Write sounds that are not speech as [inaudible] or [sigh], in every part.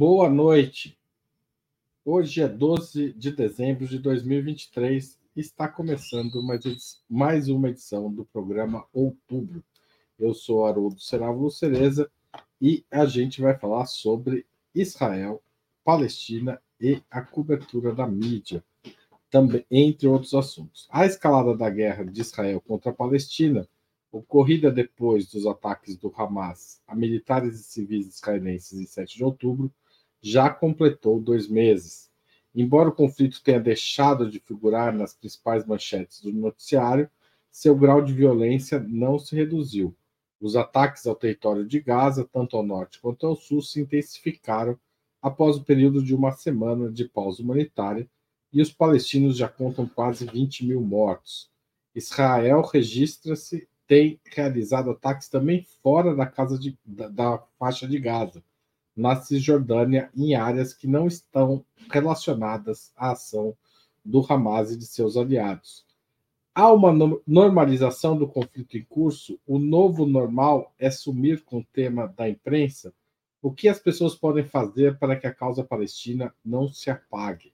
Boa noite. Hoje é 12 de dezembro de 2023 e está começando mais uma edição do programa Outubro. Eu sou Haroldo Serávulo Cereza e a gente vai falar sobre Israel, Palestina e a cobertura da mídia, também, entre outros assuntos. A escalada da guerra de Israel contra a Palestina, ocorrida depois dos ataques do Hamas a militares e civis israelenses em 7 de outubro, já completou dois meses. Embora o conflito tenha deixado de figurar nas principais manchetes do noticiário, seu grau de violência não se reduziu. Os ataques ao território de Gaza, tanto ao norte quanto ao sul, se intensificaram após o período de uma semana de pausa humanitária e os palestinos já contam quase 20 mil mortos. Israel registra-se, tem realizado ataques também fora da, casa de, da, da faixa de Gaza, na Cisjordânia, em áreas que não estão relacionadas à ação do Hamas e de seus aliados. Há uma normalização do conflito em curso. O novo normal é sumir com o tema da imprensa. O que as pessoas podem fazer para que a causa palestina não se apague?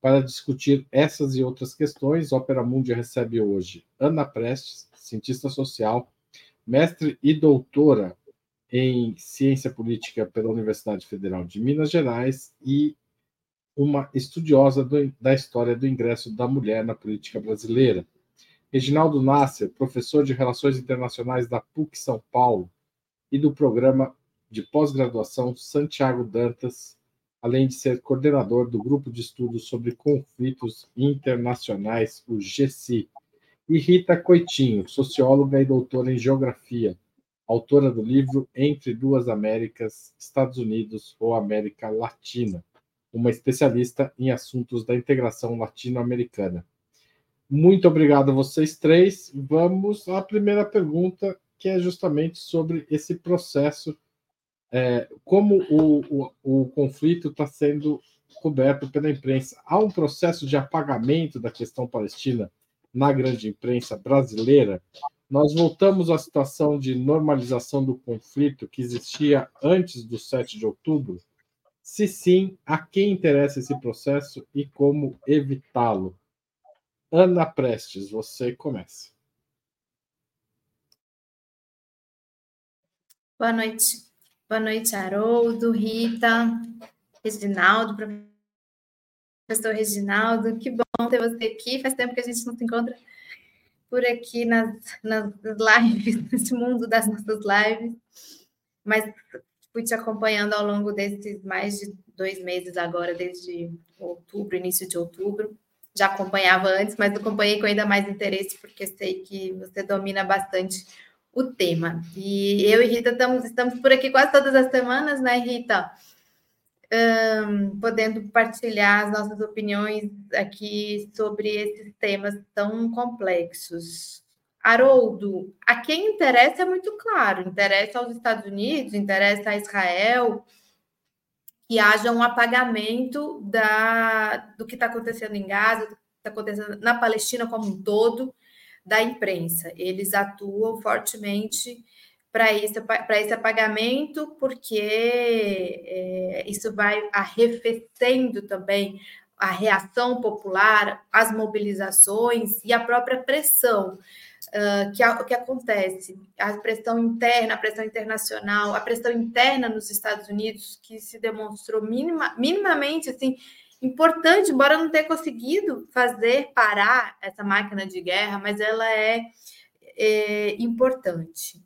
Para discutir essas e outras questões, Ópera Mundi recebe hoje Ana Prestes, cientista social, mestre e doutora em ciência política pela Universidade Federal de Minas Gerais e uma estudiosa do, da história do ingresso da mulher na política brasileira. Reginaldo Nasser, professor de Relações Internacionais da PUC São Paulo e do programa de pós-graduação Santiago Dantas, além de ser coordenador do grupo de estudos sobre conflitos internacionais, o GECI. E Rita Coitinho, socióloga e doutora em geografia, autora do livro Entre Duas Américas, Estados Unidos ou América Latina, uma especialista em assuntos da integração latino-americana. Muito obrigado a vocês três. Vamos à primeira pergunta, que é justamente sobre esse processo, é, como o, o, o conflito está sendo coberto pela imprensa. Há um processo de apagamento da questão palestina na grande imprensa brasileira. Nós voltamos à situação de normalização do conflito que existia antes do 7 de outubro? Se sim, a quem interessa esse processo e como evitá-lo? Ana Prestes, você começa. Boa noite. Boa noite, Haroldo, Rita, Reginaldo, professor Reginaldo. Que bom ter você aqui. Faz tempo que a gente não se encontra por aqui nas, nas lives, [laughs] nesse mundo das nossas lives. Mas fui te acompanhando ao longo desses mais de dois meses agora, desde outubro, início de outubro já acompanhava antes, mas acompanhei com ainda mais interesse, porque sei que você domina bastante o tema. E eu e Rita estamos, estamos por aqui quase todas as semanas, né, Rita? Um, podendo partilhar as nossas opiniões aqui sobre esses temas tão complexos. Haroldo, a quem interessa é muito claro, interessa aos Estados Unidos, interessa a Israel, que haja um apagamento da, do que está acontecendo em Gaza, do que está acontecendo na Palestina como um todo, da imprensa. Eles atuam fortemente para esse, esse apagamento, porque é, isso vai arrefecendo também a reação popular, as mobilizações e a própria pressão uh, que, a, que acontece, a pressão interna, a pressão internacional, a pressão interna nos Estados Unidos, que se demonstrou minima, minimamente assim, importante, embora não tenha conseguido fazer parar essa máquina de guerra, mas ela é, é importante.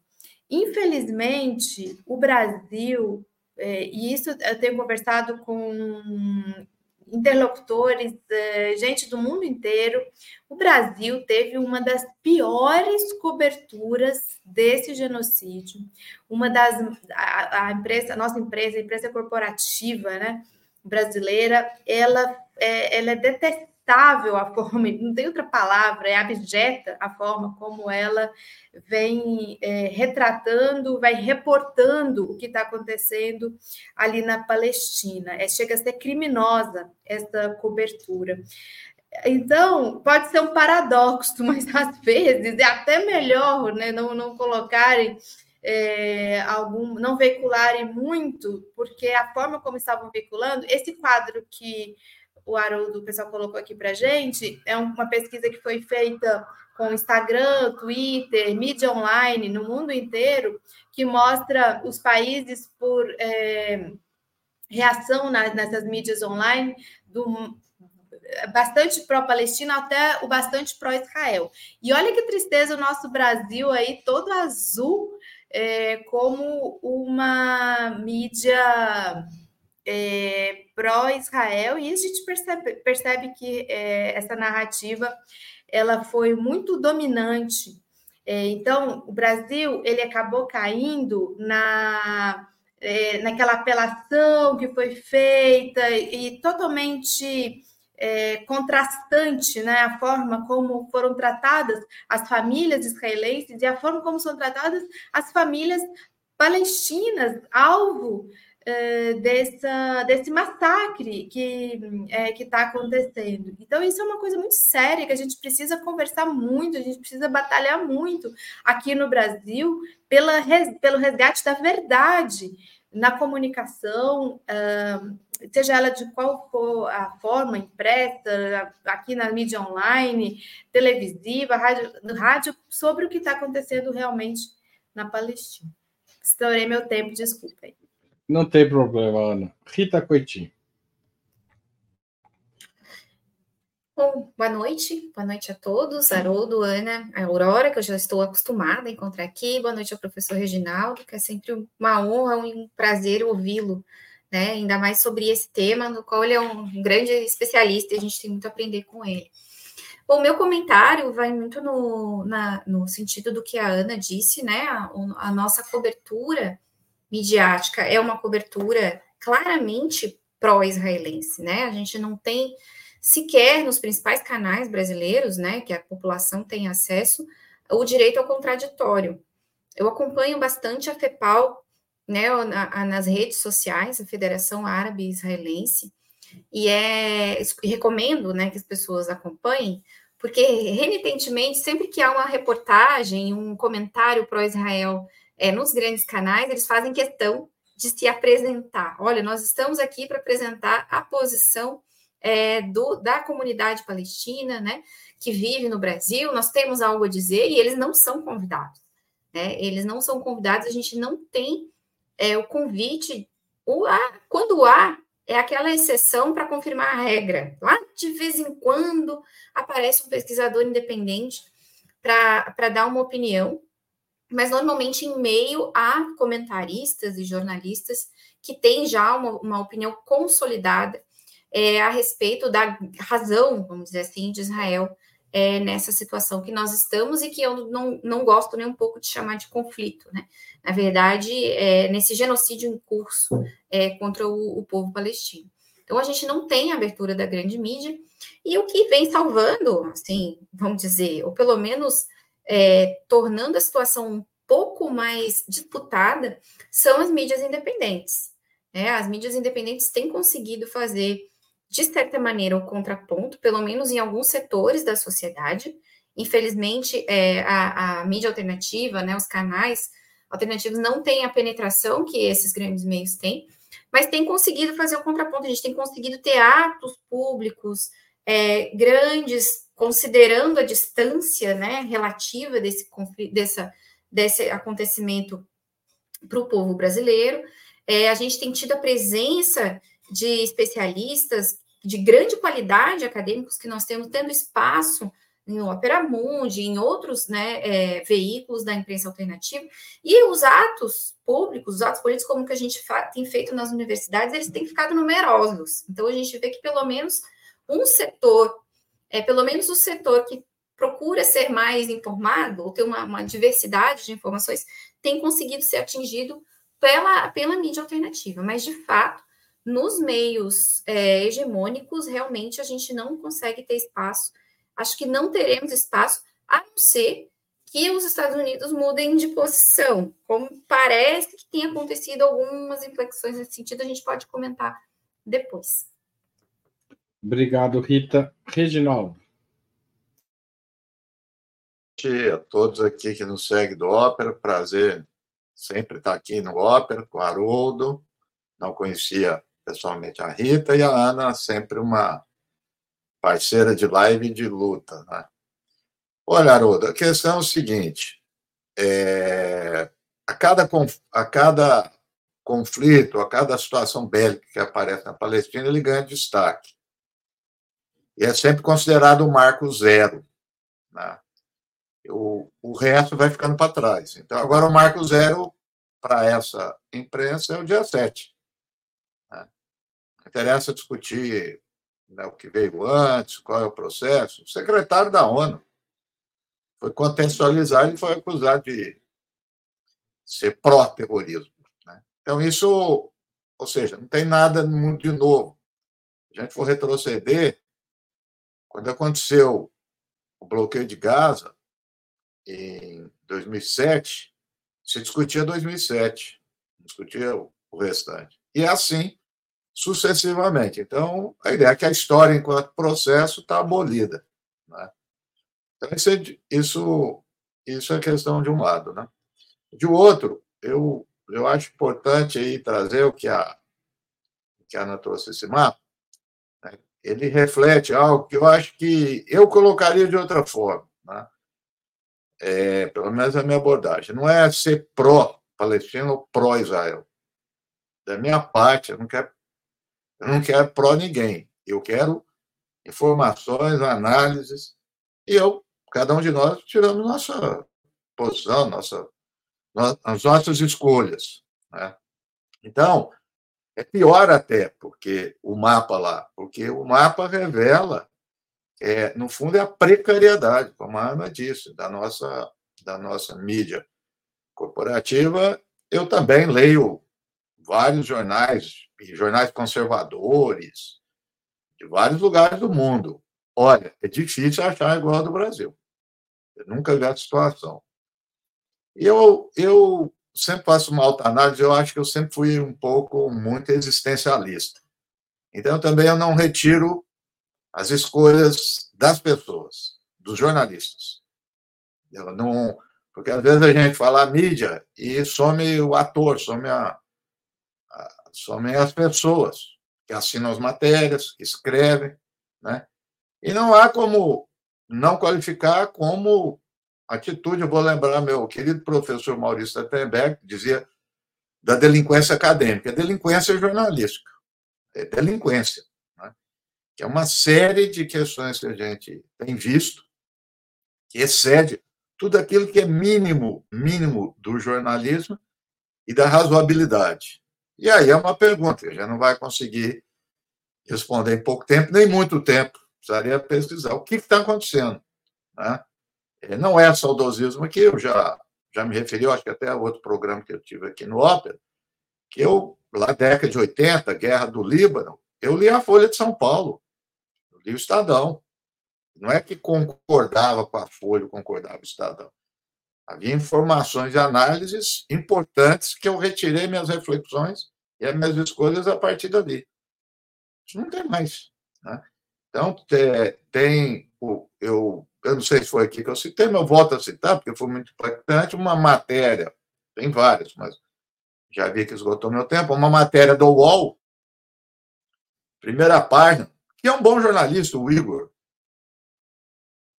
Infelizmente, o Brasil, é, e isso eu tenho conversado com interlocutores, eh, gente do mundo inteiro. O Brasil teve uma das piores coberturas desse genocídio. Uma das a, a empresa, a nossa empresa, a empresa corporativa, né, brasileira, ela é, ela é detestável detestável a forma, não tem outra palavra, é abjeta a forma como ela vem é, retratando, vai reportando o que está acontecendo ali na Palestina. É, chega a ser criminosa essa cobertura. Então, pode ser um paradoxo, [laughs] mas às vezes é até melhor né, não, não colocarem é, algum, não veicularem muito, porque a forma como estavam veiculando, esse quadro que o Haroldo, o pessoal colocou aqui para gente, é uma pesquisa que foi feita com Instagram, Twitter, mídia online no mundo inteiro, que mostra os países por é, reação na, nessas mídias online do bastante pró-Palestina até o bastante pró-Israel. E olha que tristeza o nosso Brasil aí todo azul é, como uma mídia é, pró-Israel, e a gente percebe, percebe que é, essa narrativa ela foi muito dominante. É, então, o Brasil ele acabou caindo na, é, naquela apelação que foi feita e totalmente é, contrastante né, a forma como foram tratadas as famílias israelenses e a forma como são tratadas as famílias palestinas, alvo é, dessa, desse massacre que é, está acontecendo. Então, isso é uma coisa muito séria que a gente precisa conversar muito, a gente precisa batalhar muito aqui no Brasil pela, pelo resgate da verdade na comunicação, seja ela de qual for a forma, impressa, aqui na mídia online, televisiva, rádio, rádio sobre o que está acontecendo realmente na Palestina. Estourei meu tempo, desculpa aí. Não tem problema, Ana. Rita Coitinho. Bom, boa noite, boa noite a todos, Haroldo, Ana, a Aurora, que eu já estou acostumada a encontrar aqui, boa noite ao professor Reginaldo, que é sempre uma honra e um prazer ouvi-lo, né, ainda mais sobre esse tema, no qual ele é um grande especialista e a gente tem muito a aprender com ele. Bom, meu comentário vai muito no, na, no sentido do que a Ana disse, né, a, a nossa cobertura midiática é uma cobertura claramente pró-israelense, né, a gente não tem sequer nos principais canais brasileiros, né, que a população tem acesso, o direito ao contraditório. Eu acompanho bastante a FEPAL, né, na, nas redes sociais, a Federação Árabe Israelense, e é recomendo, né, que as pessoas acompanhem, porque renitentemente, sempre que há uma reportagem, um comentário pró-Israel é, nos grandes canais, eles fazem questão de se apresentar. Olha, nós estamos aqui para apresentar a posição é, do, da comunidade palestina, né, que vive no Brasil, nós temos algo a dizer e eles não são convidados, né? Eles não são convidados, a gente não tem é, o convite. O há, quando há, é aquela exceção para confirmar a regra. Lá de vez em quando aparece um pesquisador independente para dar uma opinião, mas normalmente em meio a comentaristas e jornalistas que têm já uma, uma opinião consolidada é, a respeito da razão, vamos dizer assim, de Israel é, nessa situação que nós estamos e que eu não, não gosto nem um pouco de chamar de conflito, né? Na verdade, é, nesse genocídio em curso é, contra o, o povo palestino. Então, a gente não tem abertura da grande mídia, e o que vem salvando, assim, vamos dizer, ou pelo menos é, tornando a situação um pouco mais disputada, são as mídias independentes. Né? As mídias independentes têm conseguido fazer de certa maneira, o contraponto, pelo menos em alguns setores da sociedade. Infelizmente, é, a, a, mídia alternativa, né, os canais alternativos não têm a penetração que esses grandes meios têm, mas tem conseguido fazer o contraponto. A gente tem conseguido ter atos públicos é, grandes, considerando a distância né, relativa desse, dessa, desse acontecimento para o povo brasileiro. É, a gente tem tido a presença de especialistas de grande qualidade acadêmicos que nós temos tendo espaço no Opera Mundi, em outros né, é, veículos da imprensa alternativa, e os atos públicos, os atos políticos, como que a gente tem feito nas universidades, eles têm ficado numerosos. Então, a gente vê que pelo menos um setor, é pelo menos o setor que procura ser mais informado, ou ter uma, uma diversidade de informações, tem conseguido ser atingido pela, pela mídia alternativa. Mas, de fato, nos meios é, hegemônicos, realmente a gente não consegue ter espaço. Acho que não teremos espaço, a não ser que os Estados Unidos mudem de posição, como parece que tem acontecido algumas inflexões nesse sentido, a gente pode comentar depois. Obrigado, Rita. Reginaldo. A todos aqui que nos seguem do Ópera, prazer sempre está aqui no Ópera, com o Haroldo, não conhecia pessoalmente a Rita, e a Ana, sempre uma parceira de live e de luta. Né? Olha, Haroldo, a questão é o seguinte: é, a, cada, a cada conflito, a cada situação bélica que aparece na Palestina, ele ganha destaque. E é sempre considerado o marco zero. Né? O, o resto vai ficando para trás. Então, agora o marco zero para essa imprensa é o dia 7. Né? Interessa discutir né, o que veio antes, qual é o processo. O secretário da ONU foi contextualizado e foi acusado de ser pró-terrorismo. Né? Então, isso, ou seja, não tem nada de novo. Se a gente for retroceder, quando aconteceu o bloqueio de Gaza, em 2007, se discutia 2007, discutia o restante. E é assim sucessivamente. Então, a ideia é que a história, enquanto processo, está abolida. Né? Então, isso é, isso, isso é questão de um lado. Né? De outro, eu, eu acho importante aí trazer o que a, que a Ana trouxe esse mapa. Ele reflete algo que eu acho que eu colocaria de outra forma. Né? É, pelo menos a minha abordagem. Não é ser pró-Palestina ou pró-Israel. Da minha parte, eu não quero, eu não quero pró ninguém. Eu quero informações, análises, e eu, cada um de nós, tiramos nossa posição, nossa as nossas escolhas. Né? Então, é pior até, porque o mapa lá, porque o mapa revela, é, no fundo, é a precariedade, como a Ana disse, da nossa, da nossa mídia corporativa. Eu também leio vários jornais, jornais conservadores, de vários lugares do mundo. Olha, é difícil achar igual ao do Brasil. Eu nunca vi a situação. Eu, eu sempre faço uma autoanálise, eu acho que eu sempre fui um pouco muito existencialista. Então, também eu não retiro as escolhas das pessoas, dos jornalistas. Eu não, porque às vezes a gente fala a mídia e some o ator, some, a, a, some as pessoas que assinam as matérias, que escrevem, né? E não há como não qualificar como atitude, eu vou lembrar meu querido professor Maurício Attenberg, que dizia da delinquência acadêmica. delinquência jornalística, é delinquência, né? que é uma série de questões que a gente tem visto, que excede tudo aquilo que é mínimo, mínimo do jornalismo e da razoabilidade. E aí é uma pergunta que a gente não vai conseguir responder em pouco tempo, nem muito tempo. Precisaria pesquisar o que está acontecendo. Né? É, não é saudosismo aqui, eu já, já me referi, acho que até a outro programa que eu tive aqui no Ópera, que eu, lá na década de 80, Guerra do Líbano, eu li a Folha de São Paulo, eu li o Estadão. Não é que concordava com a Folha, concordava com o Estadão. Havia informações e análises importantes que eu retirei minhas reflexões e as minhas escolhas a partir dali. Isso não tem mais. Né? Então, tem, eu eu não sei se foi aqui que eu citei, mas eu volto a citar, porque foi muito impactante, uma matéria, tem várias, mas já vi que esgotou meu tempo, uma matéria do UOL, primeira página, que é um bom jornalista, o Igor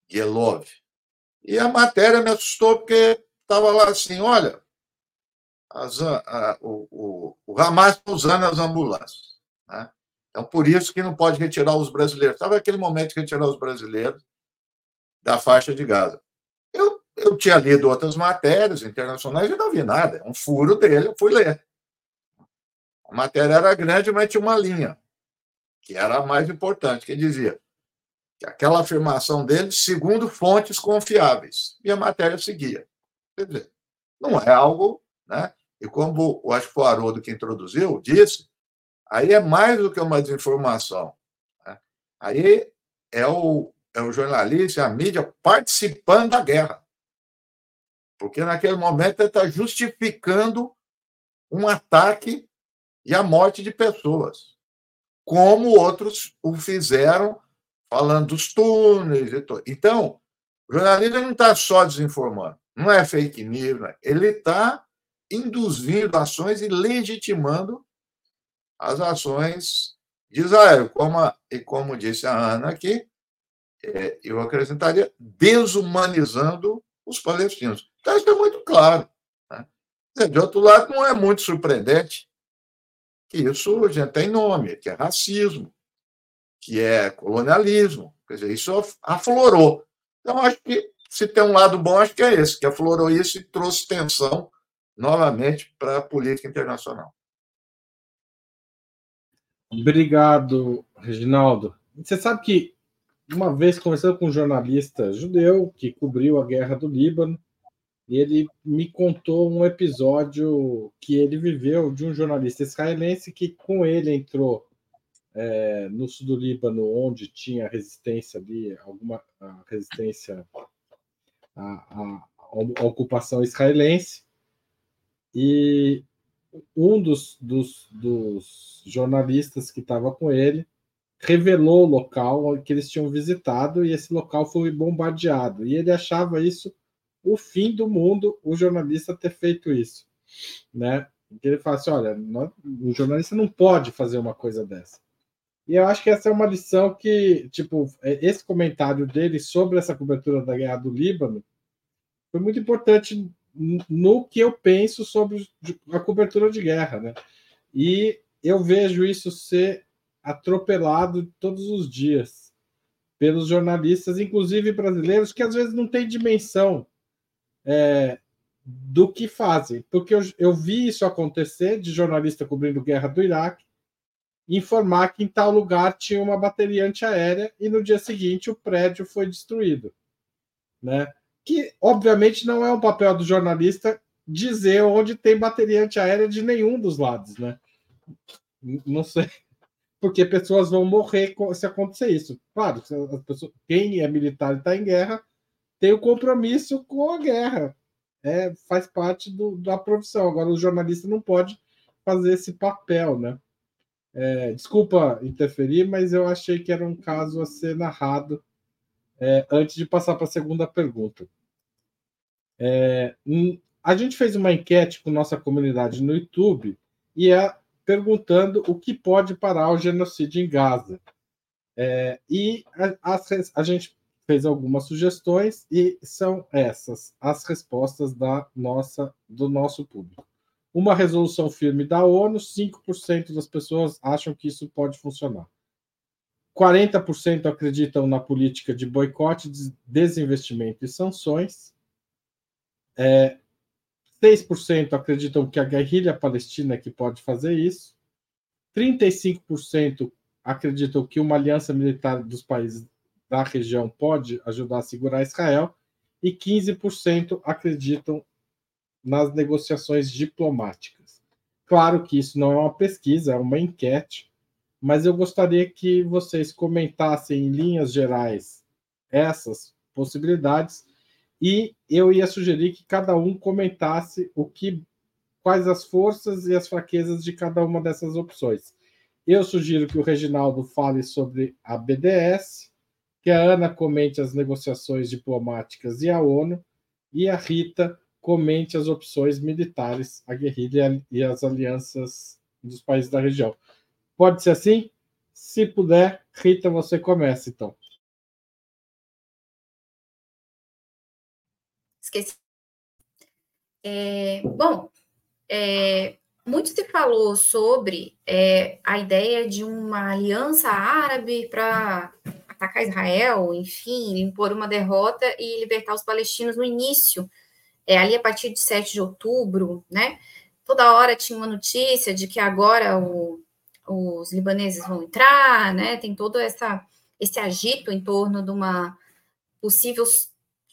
Gelov. E a matéria me assustou porque estava lá assim, olha, as, a, o, o, o Hamas está usando as ambulâncias. Né? Então, por isso que não pode retirar os brasileiros. Estava aquele momento de retirar os brasileiros da faixa de Gaza. Eu, eu tinha lido outras matérias internacionais e não vi nada. Um furo dele, eu fui ler. A matéria era grande, mas tinha uma linha, que era a mais importante, que dizia que aquela afirmação dele, segundo fontes confiáveis. E a matéria seguia. Quer dizer, não é algo. Né? E como o acho que foi o Haroldo que introduziu, disse, aí é mais do que uma desinformação. Né? Aí é o, é o jornalista, a mídia participando da guerra. Porque naquele momento ele está justificando um ataque e a morte de pessoas, como outros o fizeram, falando dos túneis. Então, o jornalista não está só desinformando, não é fake news, né? ele está induzindo ações e legitimando as ações de Israel. Como a, e como disse a Ana aqui, é, eu acrescentaria desumanizando os palestinos. Então, isso é muito claro. Né? De outro lado, não é muito surpreendente que isso já tem nome, que é racismo, que é colonialismo. Quer dizer, isso aflorou. Então, acho que se tem um lado bom, acho que é esse, que aflorou isso e trouxe tensão novamente para a política internacional. Obrigado, Reginaldo. Você sabe que uma vez conversando com um jornalista judeu que cobriu a guerra do Líbano, e ele me contou um episódio que ele viveu de um jornalista israelense que com ele entrou é, no sul do Líbano, onde tinha resistência ali, alguma resistência à, à, à ocupação israelense, e um dos, dos, dos jornalistas que estava com ele revelou o local que eles tinham visitado e esse local foi bombardeado. E ele achava isso o fim do mundo, o jornalista ter feito isso. Né? Ele fala assim: olha, o jornalista não pode fazer uma coisa dessa. E eu acho que essa é uma lição que, tipo, é, esse comentário dele sobre essa cobertura da guerra do Líbano foi muito importante no que eu penso sobre a cobertura de guerra, né? E eu vejo isso ser atropelado todos os dias pelos jornalistas, inclusive brasileiros, que às vezes não têm dimensão é, do que fazem. Porque eu, eu vi isso acontecer de jornalista cobrindo guerra do Iraque, informar que em tal lugar tinha uma bateria antiaérea e no dia seguinte o prédio foi destruído. Né? que obviamente não é um papel do jornalista dizer onde tem bateria antiaérea de nenhum dos lados, né? Não sei. Porque pessoas vão morrer se acontecer isso. Claro, as pessoas, quem é militar e está em guerra tem o compromisso com a guerra. É, faz parte do, da profissão. Agora, o jornalista não pode fazer esse papel, né? É, desculpa interferir, mas eu achei que era um caso a ser narrado é, antes de passar para a segunda pergunta. É, a gente fez uma enquete com nossa comunidade no YouTube e é perguntando o que pode parar o genocídio em Gaza. É, e a, a, a, gente fez algumas sugestões e são essas as respostas da nossa do nosso público. Uma resolução firme da ONU, 5% das pessoas acham que isso pode funcionar. 40% acreditam na política de boicote, desinvestimento e sanções. É, 6% acreditam que a guerrilha palestina é que pode fazer isso. 35% acreditam que uma aliança militar dos países da região pode ajudar a segurar Israel. E 15% acreditam nas negociações diplomáticas. Claro que isso não é uma pesquisa, é uma enquete, mas eu gostaria que vocês comentassem em linhas gerais essas possibilidades e eu ia sugerir que cada um comentasse o que quais as forças e as fraquezas de cada uma dessas opções. Eu sugiro que o Reginaldo fale sobre a BDS, que a Ana comente as negociações diplomáticas e a ONU, e a Rita comente as opções militares, a guerrilha e as alianças dos países da região. Pode ser assim? Se puder, Rita, você começa então. Esqueci. É, bom, é, muito se falou sobre é, a ideia de uma aliança árabe para atacar Israel, enfim, impor uma derrota e libertar os palestinos no início, é, ali a partir de 7 de outubro, né? Toda hora tinha uma notícia de que agora o, os libaneses vão entrar, né? Tem todo essa, esse agito em torno de uma possível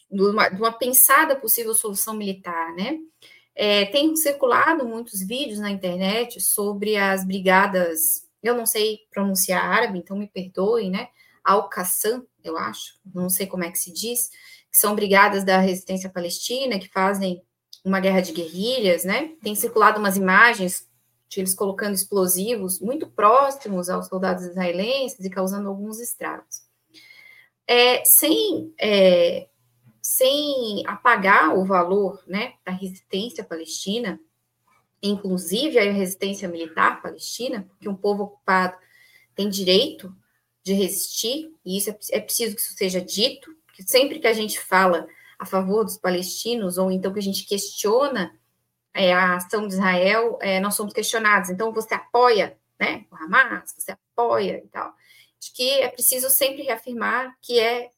de uma, de uma pensada possível solução militar, né? É, tem circulado muitos vídeos na internet sobre as brigadas, eu não sei pronunciar árabe, então me perdoem, né? Al-Qassam, eu acho, não sei como é que se diz, que são brigadas da resistência palestina que fazem uma guerra de guerrilhas, né? Tem circulado umas imagens de eles colocando explosivos muito próximos aos soldados israelenses e causando alguns estragos. É, sem é, sem apagar o valor né, da resistência palestina, inclusive a resistência militar palestina, porque um povo ocupado tem direito de resistir, e isso é, é preciso que isso seja dito, porque sempre que a gente fala a favor dos palestinos, ou então que a gente questiona é, a ação de Israel, é, nós somos questionados. Então, você apoia né, o Hamas, você apoia e tal. Acho que é preciso sempre reafirmar que é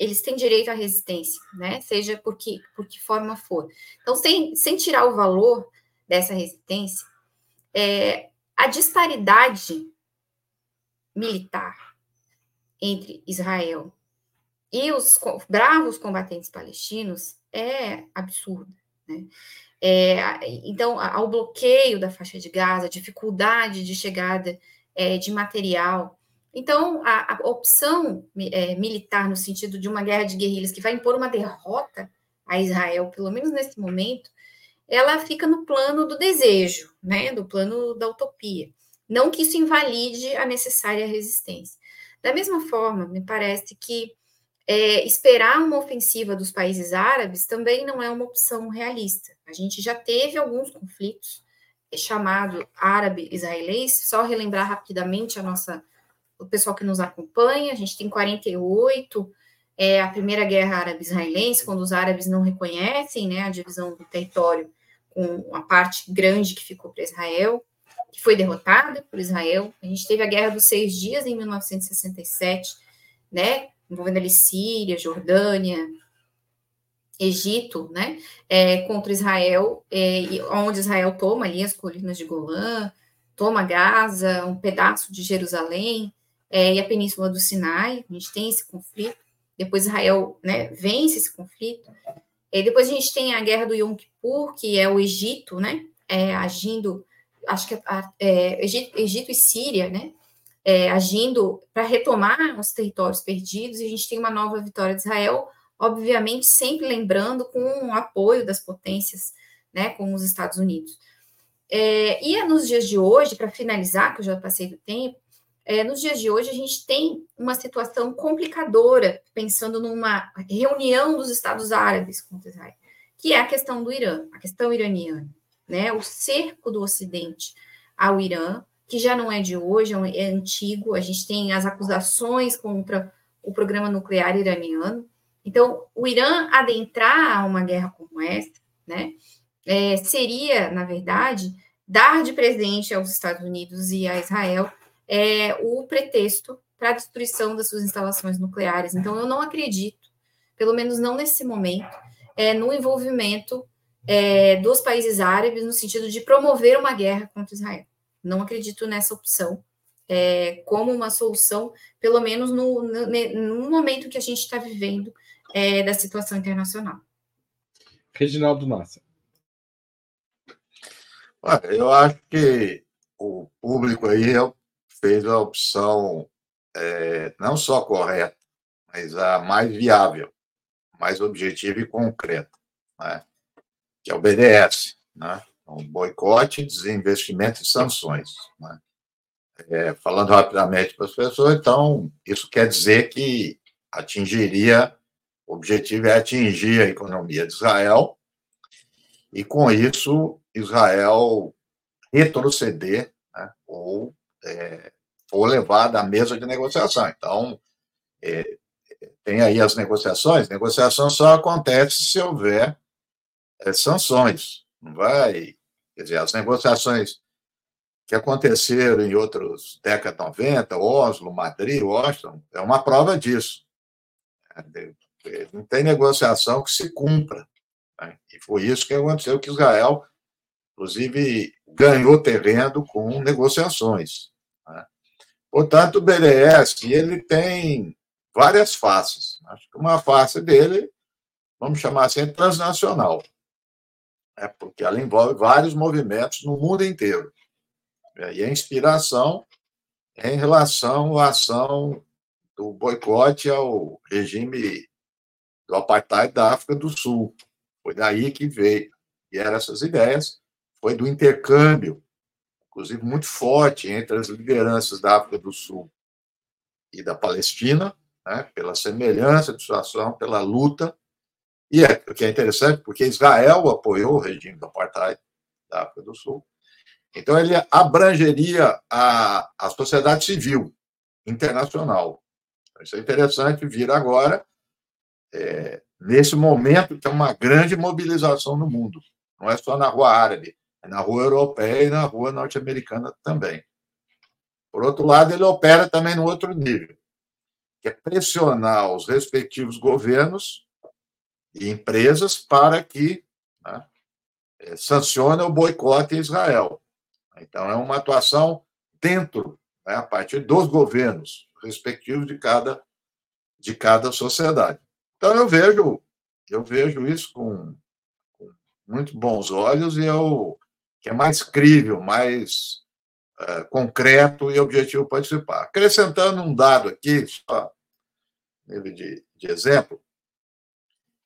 eles têm direito à resistência, né? Seja por que, por que forma for. Então, sem, sem tirar o valor dessa resistência, é, a disparidade militar entre Israel e os bravos combatentes palestinos é absurda. Né? É, então, ao bloqueio da faixa de Gaza, dificuldade de chegada é, de material. Então, a, a opção é, militar, no sentido de uma guerra de guerrilhas que vai impor uma derrota a Israel, pelo menos nesse momento, ela fica no plano do desejo, né, do plano da utopia. Não que isso invalide a necessária resistência. Da mesma forma, me parece que é, esperar uma ofensiva dos países árabes também não é uma opção realista. A gente já teve alguns conflitos é, chamado árabe-israelense, só relembrar rapidamente a nossa, o pessoal que nos acompanha, a gente tem 48, é a primeira guerra árabe-israelense, quando os árabes não reconhecem né, a divisão do território com a parte grande que ficou para Israel, que foi derrotada por Israel. A gente teve a Guerra dos Seis Dias em 1967, né, envolvendo ali Síria, Jordânia, Egito, né, é, contra Israel, é, onde Israel toma ali as colinas de Golã, toma Gaza, um pedaço de Jerusalém é, e a península do Sinai, a gente tem esse conflito, depois Israel né, vence esse conflito, e depois a gente tem a guerra do Yom Kippur, que é o Egito, né, é, agindo, acho que é, Egito, Egito e Síria, né, é, agindo para retomar os territórios perdidos, e a gente tem uma nova vitória de Israel, obviamente sempre lembrando com o apoio das potências, né, como os Estados Unidos. É, e nos dias de hoje, para finalizar, que eu já passei do tempo, é, nos dias de hoje a gente tem uma situação complicadora, pensando numa reunião dos Estados Árabes contra Israel, que é a questão do Irã, a questão iraniana, né, o cerco do Ocidente ao Irã, que já não é de hoje, é, é antigo. A gente tem as acusações contra o programa nuclear iraniano. Então, o Irã adentrar a uma guerra como essa, né, é, seria, na verdade, dar de presente aos Estados Unidos e a Israel é, o pretexto para a destruição das suas instalações nucleares. Então, eu não acredito, pelo menos não nesse momento, é, no envolvimento é, dos países árabes no sentido de promover uma guerra contra Israel. Não acredito nessa opção é, como uma solução, pelo menos no, no, no momento que a gente está vivendo é, da situação internacional. Reginaldo Massa. Eu acho que o público aí fez a opção é, não só correta, mas a mais viável, mais objetiva e concreta, né? que é o BDS. Né? um boicote, desinvestimento e sanções. Né? É, falando rapidamente para as pessoas, então, isso quer dizer que atingiria, o objetivo é atingir a economia de Israel, e com isso, Israel retroceder, né, ou é, for levado à mesa de negociação. Então, é, tem aí as negociações, negociação só acontece se houver é, sanções, não vai Quer dizer, as negociações que aconteceram em outros décadas 90, Oslo, Madrid, Washington, é uma prova disso. Não tem negociação que se cumpra. Né? E foi isso que aconteceu, que Israel, inclusive, ganhou terreno com negociações. Portanto, o BDS ele tem várias faces. Acho que uma face dele, vamos chamar assim, é transnacional né, porque ela envolve vários movimentos no mundo inteiro. É, e a inspiração é em relação à ação do boicote ao regime do apartheid da África do Sul. Foi daí que veio. E eram essas ideias, foi do intercâmbio, inclusive muito forte entre as lideranças da África do Sul e da Palestina, né, pela semelhança de situação, pela luta e é, o que é interessante, porque Israel apoiou o regime do apartheid da África do Sul. Então, ele abrangeria a, a sociedade civil internacional. Isso é interessante vir agora, é, nesse momento que é uma grande mobilização no mundo. Não é só na rua árabe, na rua europeia e na rua norte-americana também. Por outro lado, ele opera também no outro nível, que é pressionar os respectivos governos e empresas para que né, é, sancione o boicote a Israel. Então, é uma atuação dentro, né, a partir dos governos respectivos de cada, de cada sociedade. Então, eu vejo, eu vejo isso com, com muito bons olhos e eu, que é mais crível, mais é, concreto e objetivo participar. Acrescentando um dado aqui, só de, de exemplo,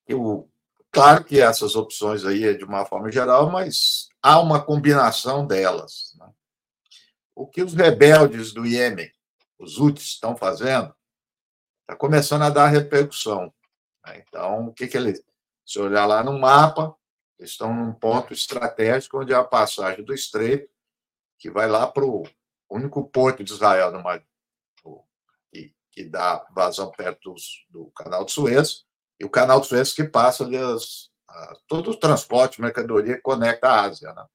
eu, claro que essas opções aí é de uma forma geral, mas há uma combinação delas. Né? O que os rebeldes do Iêmen, os Houthis, estão fazendo, está começando a dar repercussão. Né? Então, o que, que eles. Se olhar lá no mapa, eles estão num ponto estratégico onde há a passagem do estreito, que vai lá para o único porto de Israel, numa, que, que dá vazão perto do canal de Suez, e o canal de Suez que passa ali as, a, todo o transporte, mercadoria conecta a Ásia. Né?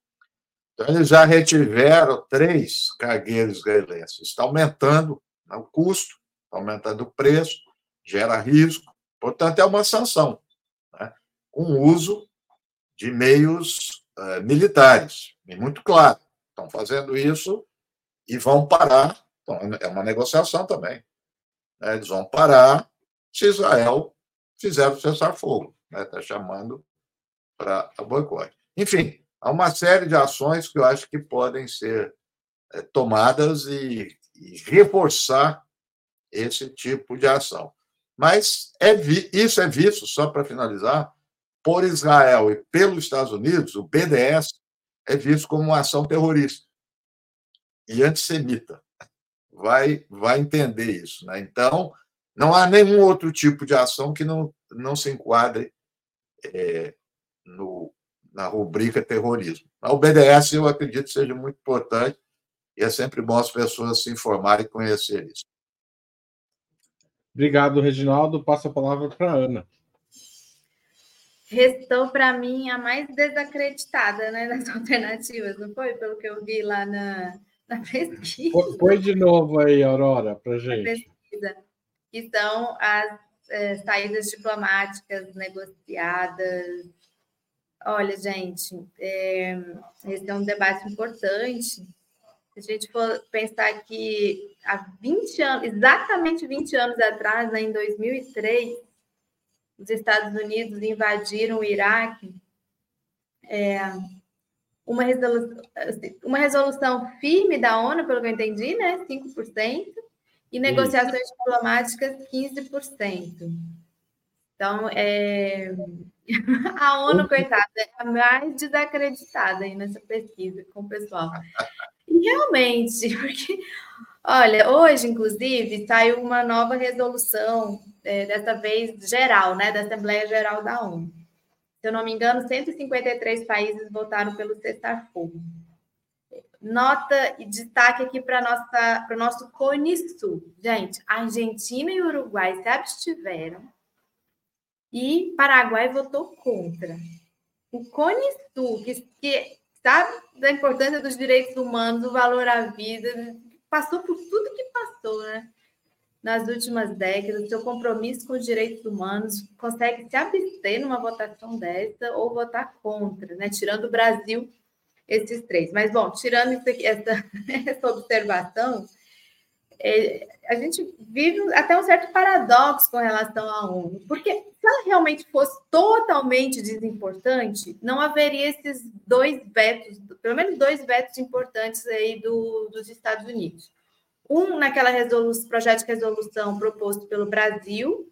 Então, eles já retiveram três cargueiros israelenses. Está aumentando né, o custo, está aumentando o preço, gera risco, portanto, é uma sanção, né? com uso de meios uh, militares, e muito claro. Estão fazendo isso e vão parar. Então, é uma negociação também. Né? Eles vão parar se Israel fizeram cessar-fogo, está né? Tá chamando para boicote. Enfim, há uma série de ações que eu acho que podem ser é, tomadas e, e, reforçar esse tipo de ação. Mas é vi, isso é visto, só para finalizar, por Israel e pelos Estados Unidos, o BDS é visto como uma ação terrorista e antissemita. Vai, vai entender isso. Né? Então, não há nenhum outro tipo de ação que não, não se enquadre é, no, na rubrica terrorismo. O BDS, eu acredito, seja muito importante e é sempre bom as pessoas se informarem e conhecer isso. Obrigado, Reginaldo. Passo a palavra para a Ana. Restou para mim a mais desacreditada né, das [laughs] alternativas, não foi? Pelo que eu vi lá na, na pesquisa. Põe de novo aí, Aurora, para gente. pesquisa que são as é, saídas diplomáticas negociadas. Olha, gente, é, esse é um debate importante. Se a gente for pensar que há 20 anos, exatamente 20 anos atrás, né, em 2003, os Estados Unidos invadiram o Iraque, é, uma, resolução, uma resolução firme da ONU, pelo que eu entendi, né, 5%, e negociações Isso. diplomáticas, 15%. Então, é... [laughs] a ONU, coitada, é a mais desacreditada aí nessa pesquisa com o pessoal. E realmente, [laughs] porque, olha, hoje, inclusive, saiu uma nova resolução, é, dessa vez geral, né, da Assembleia Geral da ONU. Se eu não me engano, 153 países votaram pelo cessar-fogo nota e destaque aqui para o nosso Cone Sul. Gente, Argentina e Uruguai se abstiveram e Paraguai votou contra. O Cone Sul, que, que sabe da importância dos direitos humanos, do valor à vida, passou por tudo que passou, né? Nas últimas décadas, seu compromisso com os direitos humanos consegue se abster numa votação dessa ou votar contra, né? Tirando o Brasil esses três. Mas, bom, tirando aqui, essa, [laughs] essa observação, é, a gente vive até um certo paradoxo com relação à ONU, porque se ela realmente fosse totalmente desimportante, não haveria esses dois vetos, pelo menos dois vetos importantes aí do, dos Estados Unidos. Um naquela projeto de resolução proposto pelo Brasil,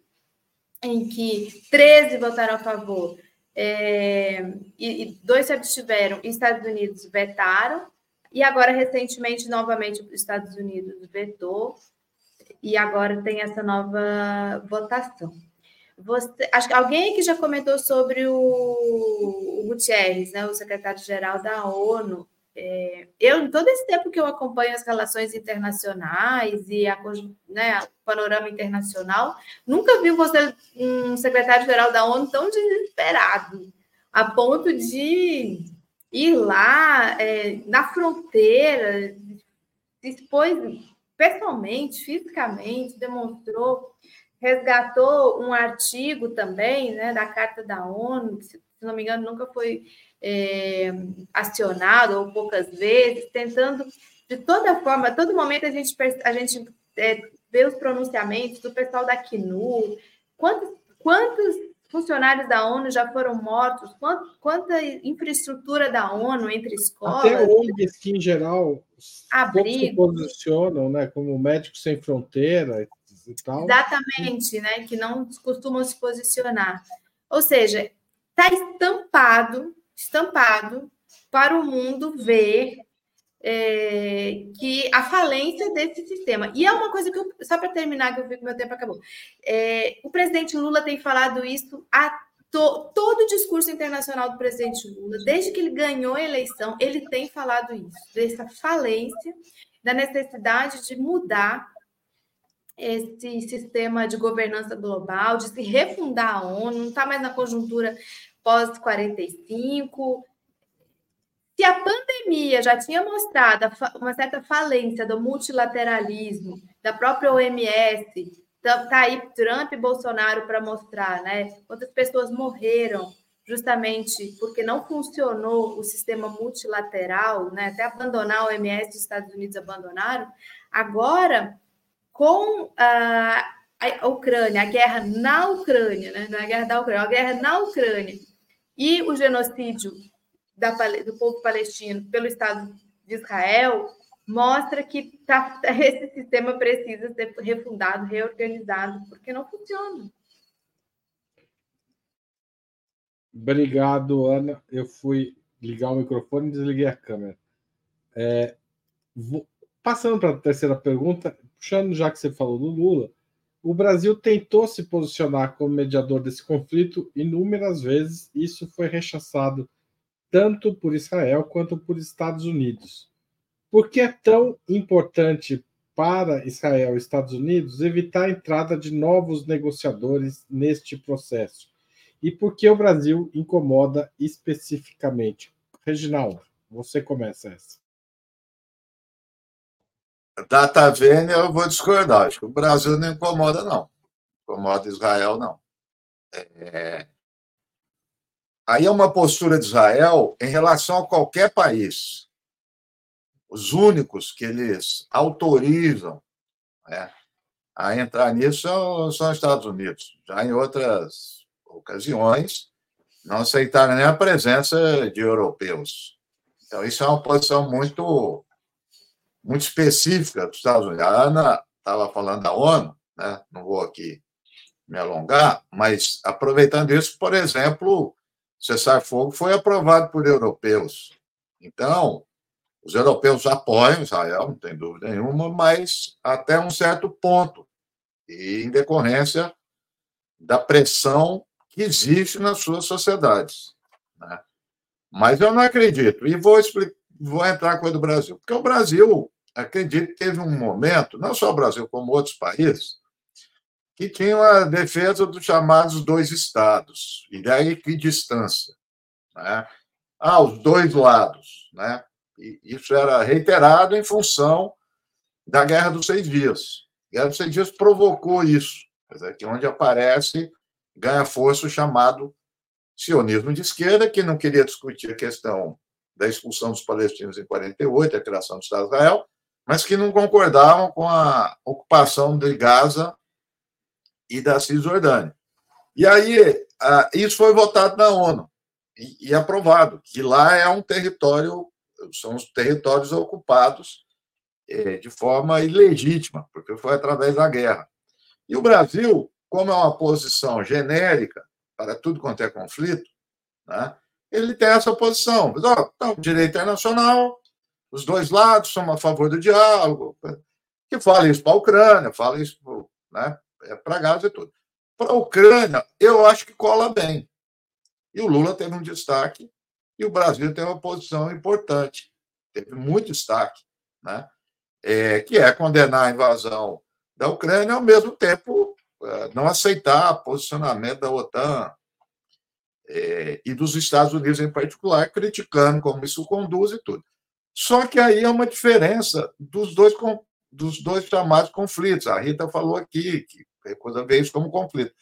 em que 13 votaram a favor é, e, e, dois se abstiveram e Estados Unidos vetaram, e agora, recentemente, novamente, os Estados Unidos vetou, e agora tem essa nova votação. Você, acho que alguém aqui já comentou sobre o, o Gutierrez, né, o secretário-geral da ONU. É, eu, todo esse tempo que eu acompanho as relações internacionais e a, né, o panorama internacional, nunca vi você, um secretário-geral da ONU tão desesperado, a ponto de ir lá é, na fronteira, expôs pessoalmente, fisicamente, demonstrou, resgatou um artigo também né, da Carta da ONU, que, se não me engano, nunca foi é, acionado, ou poucas vezes, tentando, de toda forma, a todo momento a gente, a gente é, vê os pronunciamentos do pessoal da CNU, quantos, quantos funcionários da ONU já foram mortos, quanta, quanta infraestrutura da ONU entre escolas. Até ONGs que, em geral, se posicionam né, como Médicos Sem Fronteira e tal. Exatamente, né, que não costumam se posicionar. Ou seja, está estampado estampado para o mundo ver é, que a falência desse sistema. E é uma coisa que, eu, só para terminar, que eu vi que meu tempo acabou. É, o presidente Lula tem falado isso a to, todo o discurso internacional do presidente Lula, desde que ele ganhou a eleição, ele tem falado isso, dessa falência, da necessidade de mudar esse sistema de governança global, de se refundar a ONU, não está mais na conjuntura pós-45. Se a pandemia já tinha mostrado uma certa falência do multilateralismo, da própria OMS, tá, tá aí Trump e Bolsonaro para mostrar, né? Quantas pessoas morreram justamente porque não funcionou o sistema multilateral, né? Até abandonar a OMS, os Estados Unidos abandonaram. Agora, com a, a Ucrânia, a guerra na Ucrânia, né? Não é a guerra da Ucrânia, é a guerra na Ucrânia, e o genocídio da, do povo palestino pelo Estado de Israel mostra que tá, [laughs] esse sistema precisa ser refundado, reorganizado, porque não funciona. Obrigado, Ana. Eu fui ligar o microfone e desliguei a câmera. É, vou, passando para a terceira pergunta, puxando já que você falou do Lula, o Brasil tentou se posicionar como mediador desse conflito inúmeras vezes, e isso foi rechaçado tanto por Israel quanto por Estados Unidos. Por que é tão importante para Israel e Estados Unidos evitar a entrada de novos negociadores neste processo? E por que o Brasil incomoda especificamente? Reginaldo, você começa essa. Data vênia, eu vou discordar. Acho que o Brasil não incomoda, não. Incomoda Israel, não. É... Aí é uma postura de Israel em relação a qualquer país. Os únicos que eles autorizam né, a entrar nisso são, são os Estados Unidos. Já em outras ocasiões, não aceitaram nem a presença de europeus. Então, isso é uma posição muito muito específica dos Estados Unidos. A Ana estava falando da ONU, né? não vou aqui me alongar, mas aproveitando isso, por exemplo, cessar-fogo foi aprovado por europeus. Então, os europeus apoiam Israel, não tem dúvida nenhuma, mas até um certo ponto, e em decorrência da pressão que existe nas suas sociedades. Né? Mas eu não acredito, e vou, explicar, vou entrar com a do Brasil, porque o Brasil acredito que teve um momento, não só o Brasil, como outros países, que tinham a defesa dos chamados dois estados, e daí que distância. Né? Ah, dois lados. Né? E isso era reiterado em função da Guerra dos Seis Dias. A Guerra dos Seis Dias provocou isso, que onde aparece, ganha força o chamado sionismo de esquerda, que não queria discutir a questão da expulsão dos palestinos em 48, a criação do Estado de Israel, mas que não concordavam com a ocupação de Gaza e da Cisjordânia. E aí, isso foi votado na ONU e, aprovado, que lá é um território, são os territórios ocupados é, de forma ilegítima, porque foi através da guerra. E o Brasil, como é uma posição genérica para tudo quanto é conflito, né, ele tem essa posição. Mas, ó, tá, o direito internacional os dois lados são a favor do diálogo, que fala isso para a Ucrânia, fala isso né, é para Gaza e tudo. Para a Ucrânia, eu acho que cola bem. E o Lula teve um destaque e o Brasil tem uma posição importante, teve muito destaque, né? É, que é condenar a invasão da Ucrânia, ao mesmo tempo é, não aceitar posicionamento da OTAN é, e dos Estados Unidos em particular, criticando como isso conduz e tudo. Só que aí é uma diferença dos dois, dos dois chamados conflitos. A Rita falou aqui que a coisa vê isso como conflito.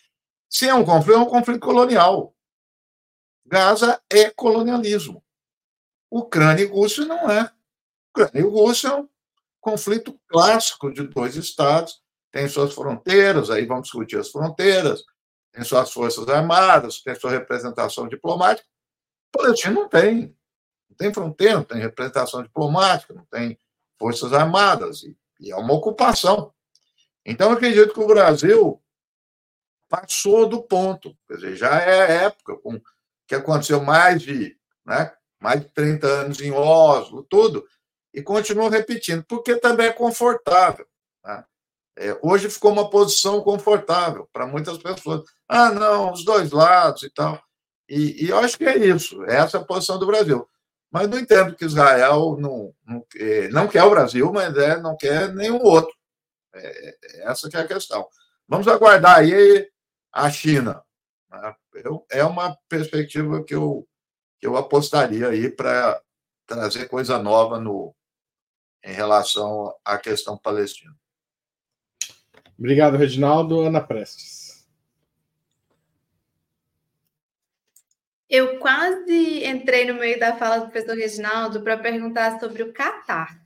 Se é um conflito, é um conflito colonial. Gaza é colonialismo. Ucrânia e Rússia não é. Ucrânia e Rússia é um conflito clássico de dois estados, tem suas fronteiras, aí vamos discutir as fronteiras, tem suas forças armadas, tem sua representação diplomática. O Palestina não tem. Não tem fronteira, não tem representação diplomática, não tem forças armadas, e, e é uma ocupação. Então, acredito que o Brasil passou do ponto. Quer dizer, já é época, com que aconteceu mais de, né, mais de 30 anos em Oslo, tudo, e continua repetindo, porque também é confortável. Né? É, hoje ficou uma posição confortável para muitas pessoas. Ah, não, os dois lados e tal. E, e, eu acho que é isso, essa é a posição do Brasil. Mas não entendo que Israel não, não, é, não quer o Brasil, mas é, não quer nenhum outro. É, é essa que é a questão. Vamos aguardar aí a China. Né? É uma perspectiva que eu, que eu apostaria aí para trazer coisa nova no, em relação à questão palestina. Obrigado, Reginaldo. Ana Prestes. Eu quase entrei no meio da fala do professor Reginaldo para perguntar sobre o Catar.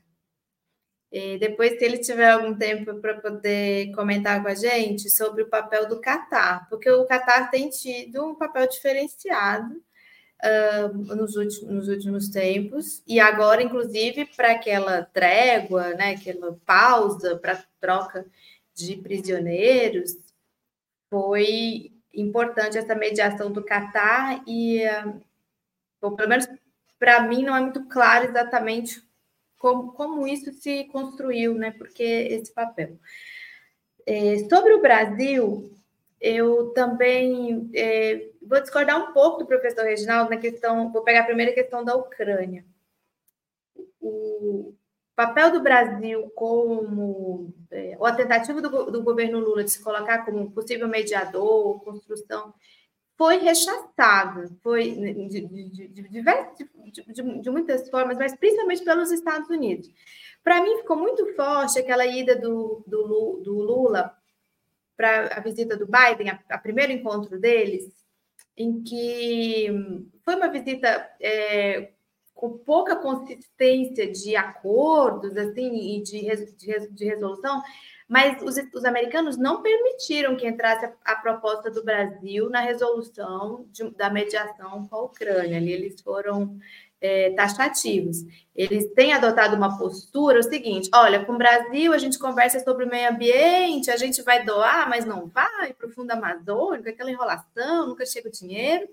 E depois, se ele tiver algum tempo para poder comentar com a gente sobre o papel do Catar, porque o Catar tem tido um papel diferenciado uh, nos, últimos, nos últimos tempos, e agora, inclusive, para aquela trégua, né, aquela pausa para troca de prisioneiros, foi importante essa mediação do Catar, e, bom, pelo menos para mim, não é muito claro exatamente como, como isso se construiu, né? Porque esse papel. É, sobre o Brasil, eu também é, vou discordar um pouco do professor Reginaldo na questão, vou pegar a primeira questão da Ucrânia. O papel do Brasil como, é, ou a tentativa do, do governo Lula de se colocar como possível mediador, construção foi rechaçado, foi de, de, de, de, muitas formas, mas principalmente pelos Estados Unidos. Para mim, ficou muito forte aquela ida do, do, do Lula para a visita do Biden, a, a, primeiro encontro deles, em que foi uma visita é, com pouca consistência de acordos assim e de, de, de resolução, mas os, os, americanos não permitiram que entrasse a, a proposta do Brasil na resolução de, da mediação com a Ucrânia. Ali eles foram é, taxativos. Eles têm adotado uma postura o seguinte: olha, com o Brasil a gente conversa sobre o meio ambiente, a gente vai doar, mas não vai para o fundo amazônico, aquela enrolação, nunca chega o dinheiro.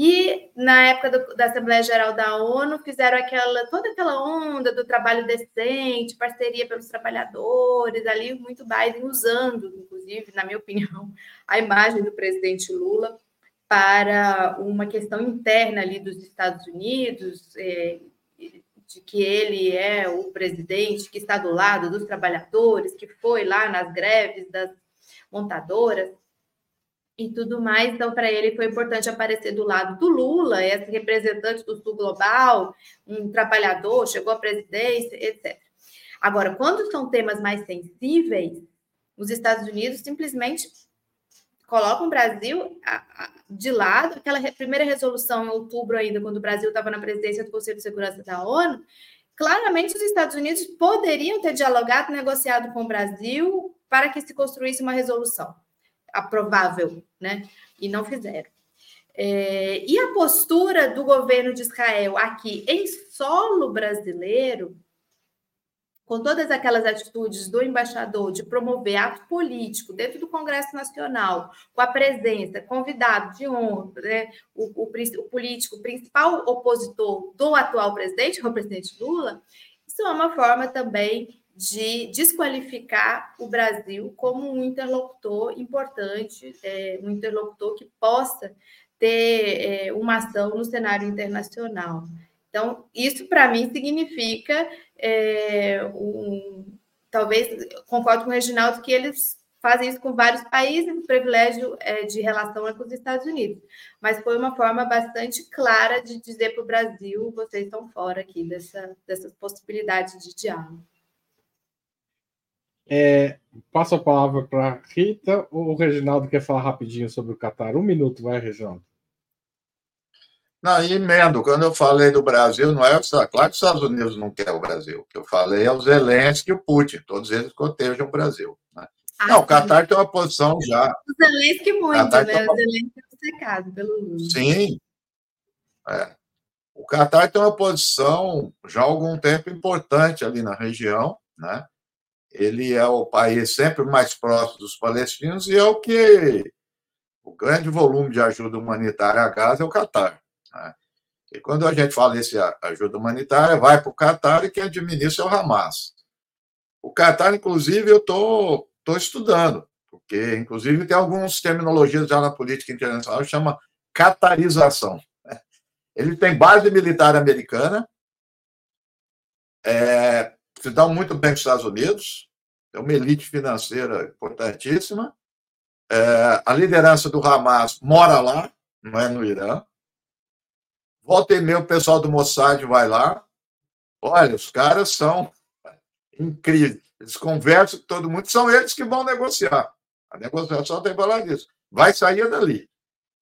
E na época do, da Assembleia Geral da ONU fizeram aquela toda aquela onda do trabalho decente, parceria pelos trabalhadores, ali muito Biden usando, inclusive, na minha opinião, a imagem do presidente Lula para uma questão interna ali dos Estados Unidos, é, de que ele é o presidente que está do lado dos trabalhadores, que foi lá nas greves das montadoras e tudo mais. Então, para ele foi importante aparecer do lado do Lula, esse representante do Sul Global, um trabalhador, chegou à presidência, etc. Agora, quando são temas mais sensíveis, os Estados Unidos simplesmente colocam o Brasil de lado. Aquela primeira resolução em outubro, ainda, quando o Brasil estava na presidência do Conselho de Segurança da ONU, claramente os Estados Unidos poderiam ter dialogado, negociado com o Brasil para que se construísse uma resolução aprovável, né? E não fizeram. É, e a postura do governo de Israel aqui em solo brasileiro, com todas aquelas atitudes do embaixador de promover ato político dentro do Congresso Nacional, com a presença, convidado de honra, né, o, o, o político, principal opositor do atual presidente, [laughs] o presidente Lula, isso é uma forma também de desqualificar o Brasil como um interlocutor importante, é, um interlocutor que possa ter é, uma ação no cenário internacional. Então, isso para mim significa é, um, talvez concordo com o Reginaldo que eles fazem isso com vários países, o privilégio é, de relação é com os Estados Unidos. Mas foi uma forma bastante clara de dizer para o Brasil: vocês estão fora aqui dessa, dessas possibilidades de diálogo. É, passo a palavra para Rita. O Reginaldo quer falar rapidinho sobre o Catar. Um minuto, vai, Reginaldo. Não, e emendo, quando eu falei do Brasil, não é claro que os Estados Unidos não quer o Brasil. O que eu falei é o Zelensky e o Putin, todos eles cotejam o Brasil. Né? Ah, não, o Qatar tem uma posição já. O Zelensky muito, Qatar né? Uma... O Zelensky é secado pelo Lula. Sim. É. O Qatar tem uma posição já há algum tempo importante ali na região, né? Ele é o país sempre mais próximo dos palestinos e é o que o grande volume de ajuda humanitária a Gaza é o Qatar. Né? E quando a gente fala esse ajuda humanitária, vai para o Qatar e quem administra é o Hamas. O Qatar, inclusive, eu estou tô, tô estudando, porque, inclusive, tem algumas terminologias já na política internacional que chama catarização. Ele tem base militar americana, é, se dá muito bem com os Estados Unidos, é uma elite financeira importantíssima. É, a liderança do Hamas mora lá, não é no Irã. Volta e meia o pessoal do Mossad vai lá. Olha, os caras são [laughs] incríveis. Eles conversam com todo mundo, são eles que vão negociar. A negociação tem que falar disso. Vai sair dali.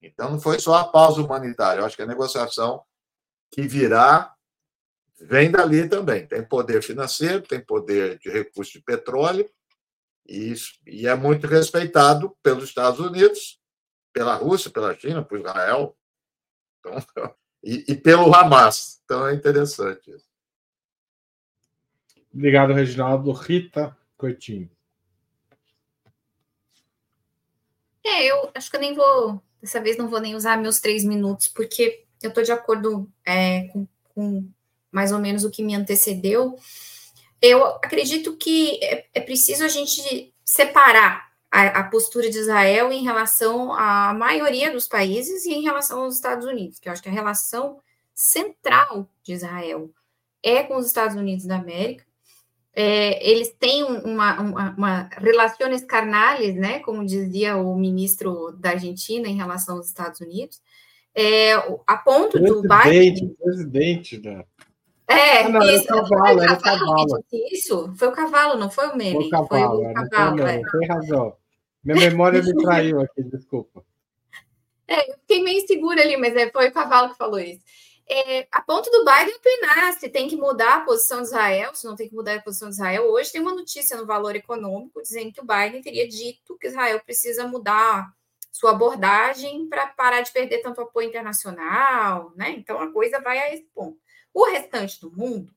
Então não foi só a pausa humanitária. Eu acho que a negociação que virá vem dali também. Tem poder financeiro, tem poder de recurso de petróleo, e, e é muito respeitado pelos Estados Unidos, pela Rússia, pela China, por Israel. Então, [laughs] e, e pelo Hamas. Então é interessante isso. Obrigado, Reginaldo. Rita Coitinho. É, eu acho que eu nem vou, dessa vez não vou nem usar meus três minutos, porque eu estou de acordo é, com, com, mais ou menos o que me antecedeu. Eu acredito que é, é preciso a gente separar a, a, postura de Israel em relação à maioria dos países e em relação aos Estados Unidos, que eu acho que a relação central de Israel é com os Estados Unidos da América. É, eles têm uma, uma, uma relações carnales, né, como dizia o ministro da Argentina em relação aos Estados Unidos, é, a ponto do Biden... Presidente da... É, ah, não, isso, era o cavalo, era o cavalo. Isso, foi o cavalo, não foi o meme. Foi o cavalo, foi o cavalo. É. Tem razão. Minha memória me traiu aqui, desculpa. [laughs] É, eu fiquei meio insegura ali, mas é, foi o cavalo que falou isso. É, a ponto do Biden opinar se tem que mudar a posição de Israel, se não tem que mudar a posição de Israel. Hoje tem uma notícia no Valor Econômico dizendo que o Biden teria dito que Israel precisa mudar sua abordagem para parar de perder tanto apoio internacional, né? Então a coisa vai a esse ponto. O restante do mundo,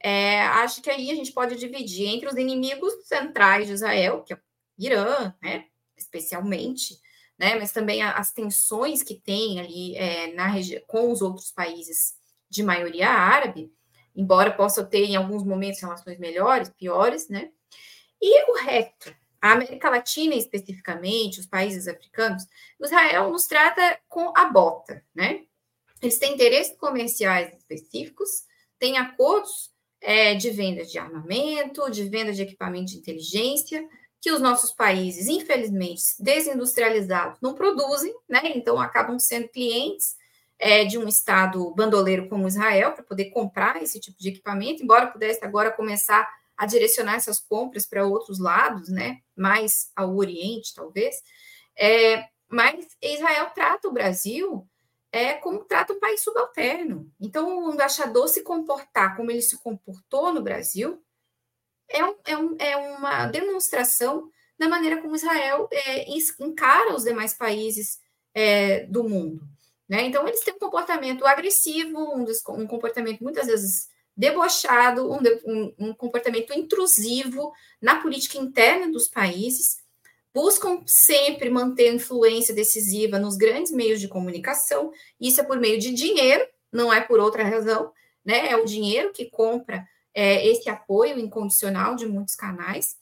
é, acho que aí a gente pode dividir entre os inimigos centrais de Israel, que é Irã, né, especialmente, né, mas também as tensões que tem ali é, na com os outros países de maioria árabe, embora possa ter em alguns momentos relações melhores, piores, né? E o resto, a América Latina especificamente, os países africanos, Israel nos trata com a bota, né? Eles têm interesses comerciais específicos, têm acordos é, de venda de armamento, de venda de equipamento de inteligência, que os nossos países, infelizmente, desindustrializados, não produzem, né? Então acabam sendo clientes é, de um Estado bandoleiro como Israel para poder comprar esse tipo de equipamento, embora pudesse agora começar a direcionar essas compras para outros lados, né? Mais ao Oriente, talvez. É, mas Israel trata o Brasil é como trata um país subalterno. Então, o embaixador se comportar como ele se comportou no Brasil é, um, é, um, é uma demonstração da maneira como Israel é, encara os demais países é, do mundo. Né? Então, eles têm um comportamento agressivo, um, um comportamento muitas vezes debochado, um, um, um, comportamento intrusivo na política interna dos países, buscam sempre manter influência decisiva nos grandes meios de comunicação, isso é por meio de dinheiro, não é por outra razão, né? É o dinheiro que compra é, esse apoio incondicional de muitos canais.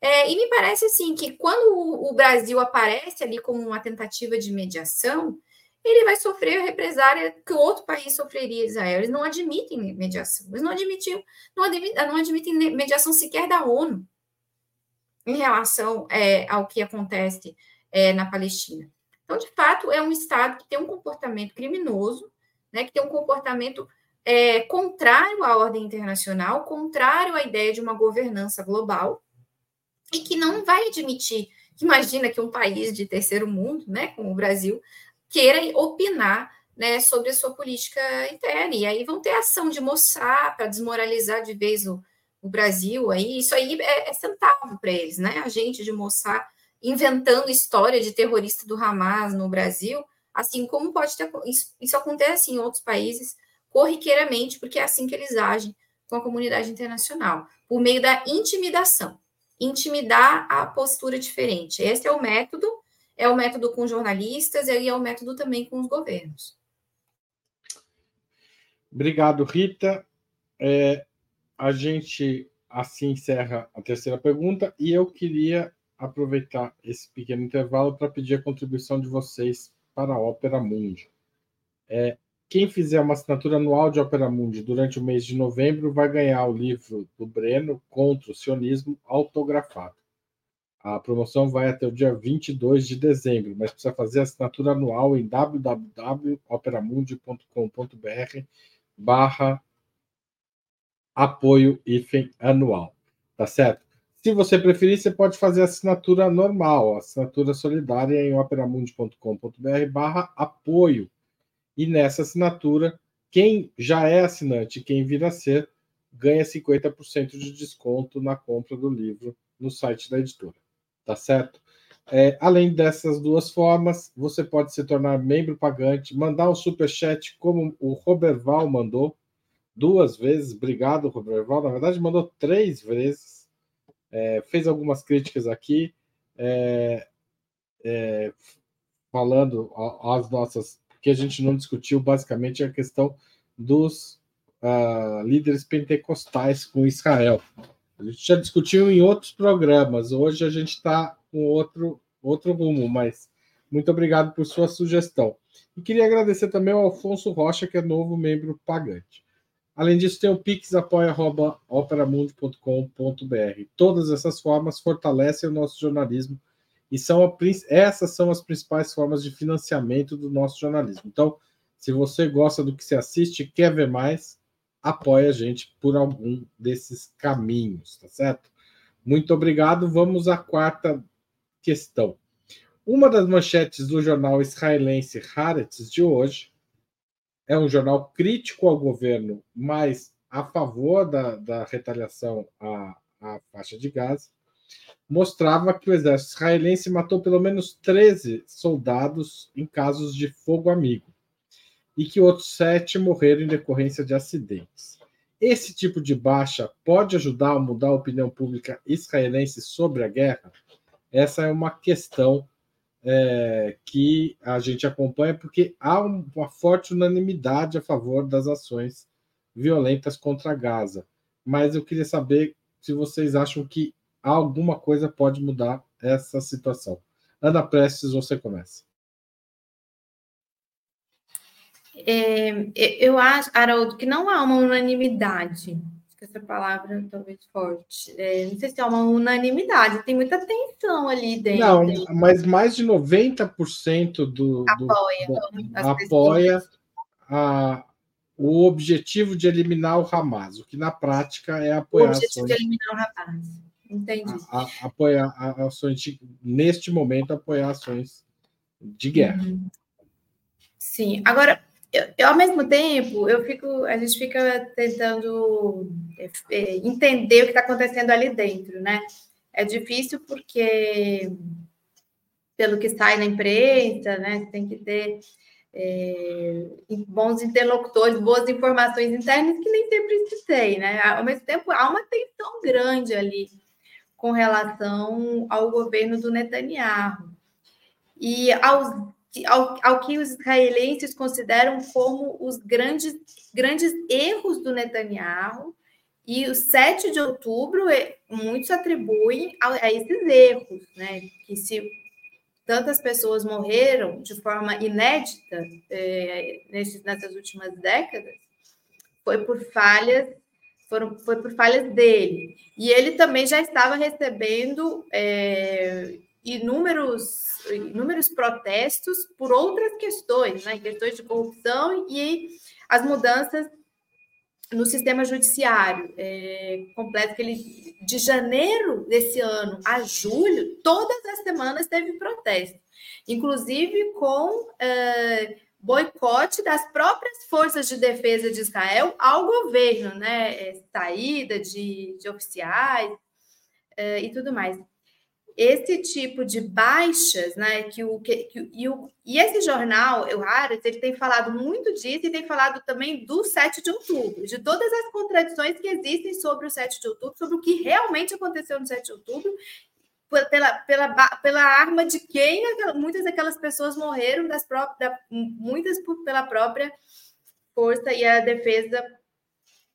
É, e me parece assim que quando o, o Brasil aparece ali como uma tentativa de mediação, ele vai sofrer a represária que outro país sofreria, Israel. Eles não admitem mediação, eles não admitem, não admitem, não admitem mediação sequer da ONU em relação é, ao que acontece é, na Palestina. Então, de fato, é um Estado que tem um comportamento criminoso, né, que tem um comportamento é, contrário à ordem internacional, contrário à ideia de uma governança global, e que não vai admitir, imagina que um país de terceiro mundo, né, como o Brasil, queira opinar né, sobre a sua política interna. E aí vão ter ação de mostrar para desmoralizar de vez o, o Brasil. Aí, isso aí é, é centavo para eles, né? A gente de mostrar inventando história de terrorista do Hamas no Brasil, assim como pode ter isso, isso acontece em outros países corriqueiramente, porque é assim que eles agem com a comunidade internacional, por meio da intimidação, intimidar a postura diferente. Esse é o método, é o método com jornalistas e é o método também com os governos. Obrigado, Rita. É, a gente assim encerra a terceira pergunta e eu queria aproveitar esse pequeno intervalo para pedir a contribuição de vocês para a Ópera Mundi. É, quem fizer uma assinatura anual de Ópera Mundi durante o mês de novembro vai ganhar o livro do Breno Contra o Sionismo autografado. A promoção vai até o dia 22 de dezembro, mas precisa fazer a assinatura anual em www.operamundi.com.br barra apoio IFEM anual. Tá certo? Se você preferir, você pode fazer assinatura normal, assinatura solidária em operamundi.com.br barra apoio. E nessa assinatura, quem já é assinante, quem vir a ser, ganha 50% de desconto na compra do livro no site da editora. Tá certo? É, além dessas duas formas, você pode se tornar membro pagante, mandar um super chat como o Roberval mandou duas vezes. Obrigado, Roberval. Na verdade, mandou três vezes é, fez algumas críticas aqui, é, é, falando as nossas, que a gente não discutiu basicamente a questão dos uh, líderes pentecostais com Israel. A gente já discutiu em outros programas, hoje a gente está com outro, outro rumo, mas muito obrigado por sua sugestão. E queria agradecer também ao Alfonso Rocha, que é novo membro pagante. Além disso, tem o Pix apoia.operamundi.com.br. Todas essas formas fortalecem o nosso jornalismo e são a, essas são as principais formas de financiamento do nosso jornalismo. Então, se você gosta do que se assiste quer ver mais, apoie a gente por algum desses caminhos, tá certo? Muito obrigado. Vamos à quarta questão. Uma das manchetes do jornal israelense Haaretz de hoje é um jornal crítico ao governo, mas a favor da, da retaliação à, à faixa de Gaza, mostrava que o exército israelense matou pelo menos 13 soldados em casos de fogo amigo e que outros sete morreram em decorrência de acidentes. Esse tipo de baixa pode ajudar a mudar a opinião pública israelense sobre a guerra? Essa é uma questão é, que a gente acompanha, porque há uma forte unanimidade a favor das ações violentas contra Gaza. Mas eu queria saber se vocês acham que alguma coisa pode mudar essa situação. Ana Prestes, você começa. É, eu acho, Haroldo, que não há uma unanimidade que essa palavra talvez forte. É, não sei se é uma unanimidade, tem muita tensão ali dentro. Não, mas mais de 90% do, apoia, do, apoia a, o objetivo de eliminar o Hamas, o que na prática é apoiar o objetivo ações, de eliminar o Hamas. Entendi. A, a, apoiar ações de, neste momento apoiar ações de guerra. Uhum. Sim. Agora, eu, eu, ao mesmo tempo, eu fico, a gente fica tentando é, é, entender o que está acontecendo ali dentro, né? É difícil porque, pelo que sai na imprensa, né, tem que ter é, bons interlocutores, boas informações internas que nem sempre se tem, né? Ao mesmo tempo, há uma tensão grande ali com relação ao governo do Netanyahu. E aos ao, ao, que os israelenses consideram como os grandes, grandes erros do Netanyahu E o 7 de outubro, é, muitos atribuem a, a esses erros, né? Que se tantas pessoas morreram de forma inédita é, nessas últimas décadas, foi por falhas, foram, foi por falhas dele. E ele também já estava recebendo é, inúmeros, inúmeros protestos por outras questões, né? questões de corrupção e as mudanças no sistema judiciário é, completo que ele de janeiro desse ano a julho todas as semanas teve protesto inclusive com é, boicote das próprias forças de defesa de Israel ao governo né é, saída de, de oficiais é, e tudo mais esse tipo de baixas, né, que o, que, que, e, o, e esse jornal, o Harris, ele tem falado muito disso e tem falado também do 7 de outubro, de todas as contradições que existem sobre o 7 de outubro, sobre o que realmente aconteceu no 7 de outubro, pela, pela, pela arma de quem muitas daquelas pessoas morreram, das próprias, da, muitas por, pela própria força e a defesa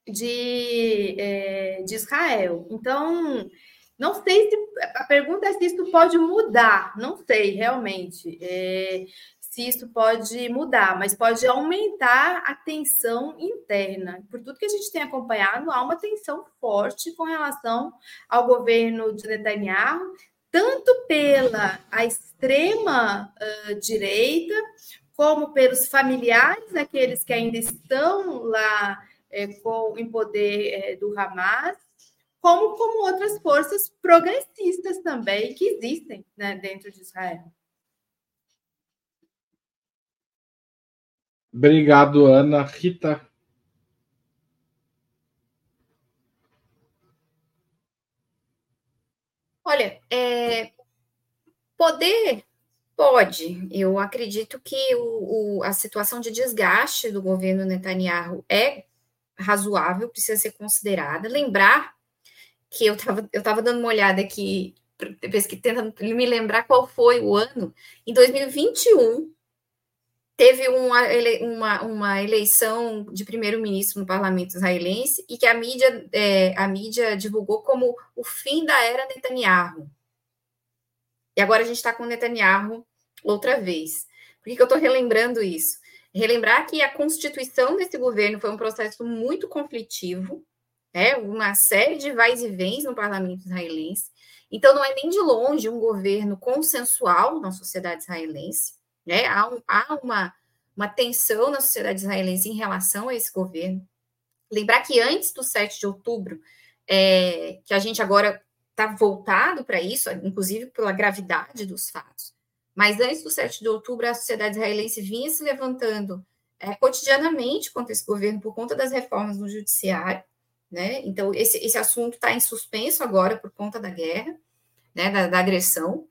de, é, de Israel. Então, não sei se a pergunta é se isso pode mudar, não sei realmente é, se isso pode mudar, mas pode aumentar a tensão interna. Por tudo que a gente tem acompanhado, há uma tensão forte com relação ao governo de Netanyahu, tanto pela a extrema uh, direita, como pelos familiares daqueles que ainda estão lá é, com, em poder é, do Hamas, como, como outras forças progressistas também que existem né, dentro de Israel. Obrigado, Ana. Rita. Olha, é, poder pode. Eu acredito que o, o, a situação de desgaste do governo Netanyahu é razoável, precisa ser considerada. Lembrar que eu estava eu tava dando uma olhada aqui, tentando me lembrar qual foi o ano. Em 2021, teve uma, uma, uma eleição de primeiro-ministro no parlamento israelense e que a mídia, é, a mídia divulgou como o fim da era Netanyahu. E agora a gente está com Netanyahu outra vez. Por que, que eu estou relembrando isso? Relembrar que a constituição desse governo foi um processo muito conflitivo, né, uma série de vais e vens no parlamento israelense. Então, não é nem de longe um governo consensual na sociedade israelense. Né? Há, um, há uma, uma tensão na sociedade israelense em relação a esse governo. Lembrar que antes do 7 de outubro, é, que a gente agora está voltado para isso, inclusive pela gravidade dos fatos, mas antes do 7 de outubro, a sociedade israelense vinha se levantando é, cotidianamente contra esse governo por conta das reformas no judiciário né? Então, esse, esse assunto está em suspenso agora por conta da guerra, né, da, da agressão.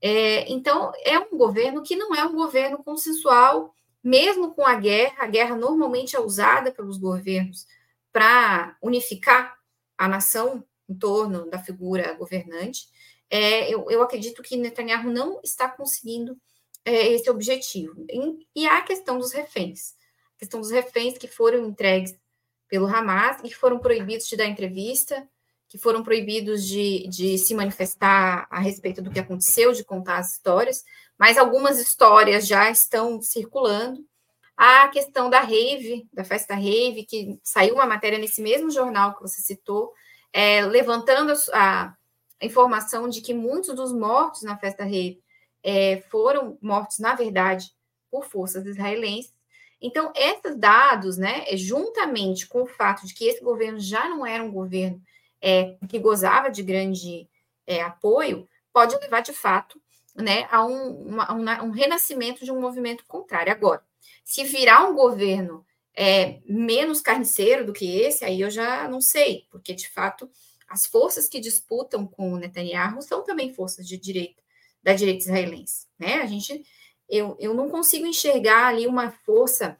É, então, é um governo que não é um governo consensual, mesmo com a guerra. A guerra normalmente é usada pelos governos para unificar a nação em torno da figura governante. É, eu, eu, acredito que Netanyahu não está conseguindo é, esse objetivo. E, e a questão dos reféns, a questão dos reféns que foram entregues pelo Hamas e que foram proibidos de dar entrevista, que foram proibidos de, de se manifestar a respeito do que aconteceu, de contar as histórias, mas algumas histórias já estão circulando. A questão da rave, da festa rave, que saiu uma matéria nesse mesmo jornal que você citou, é, levantando a, a, informação de que muitos dos mortos na festa rave é, foram mortos, na verdade, por forças israelenses, então, esses dados, né, juntamente com o fato de que esse governo já não era um governo é, que gozava de grande é, apoio, pode levar, de fato, né, a um, uma, um, renascimento de um movimento contrário. Agora, se virar um governo é, menos carniceiro do que esse, aí eu já não sei, porque, de fato, as forças que disputam com o Netanyahu são também forças de direita, da direita israelense. Né? A gente eu, eu não consigo enxergar ali uma força,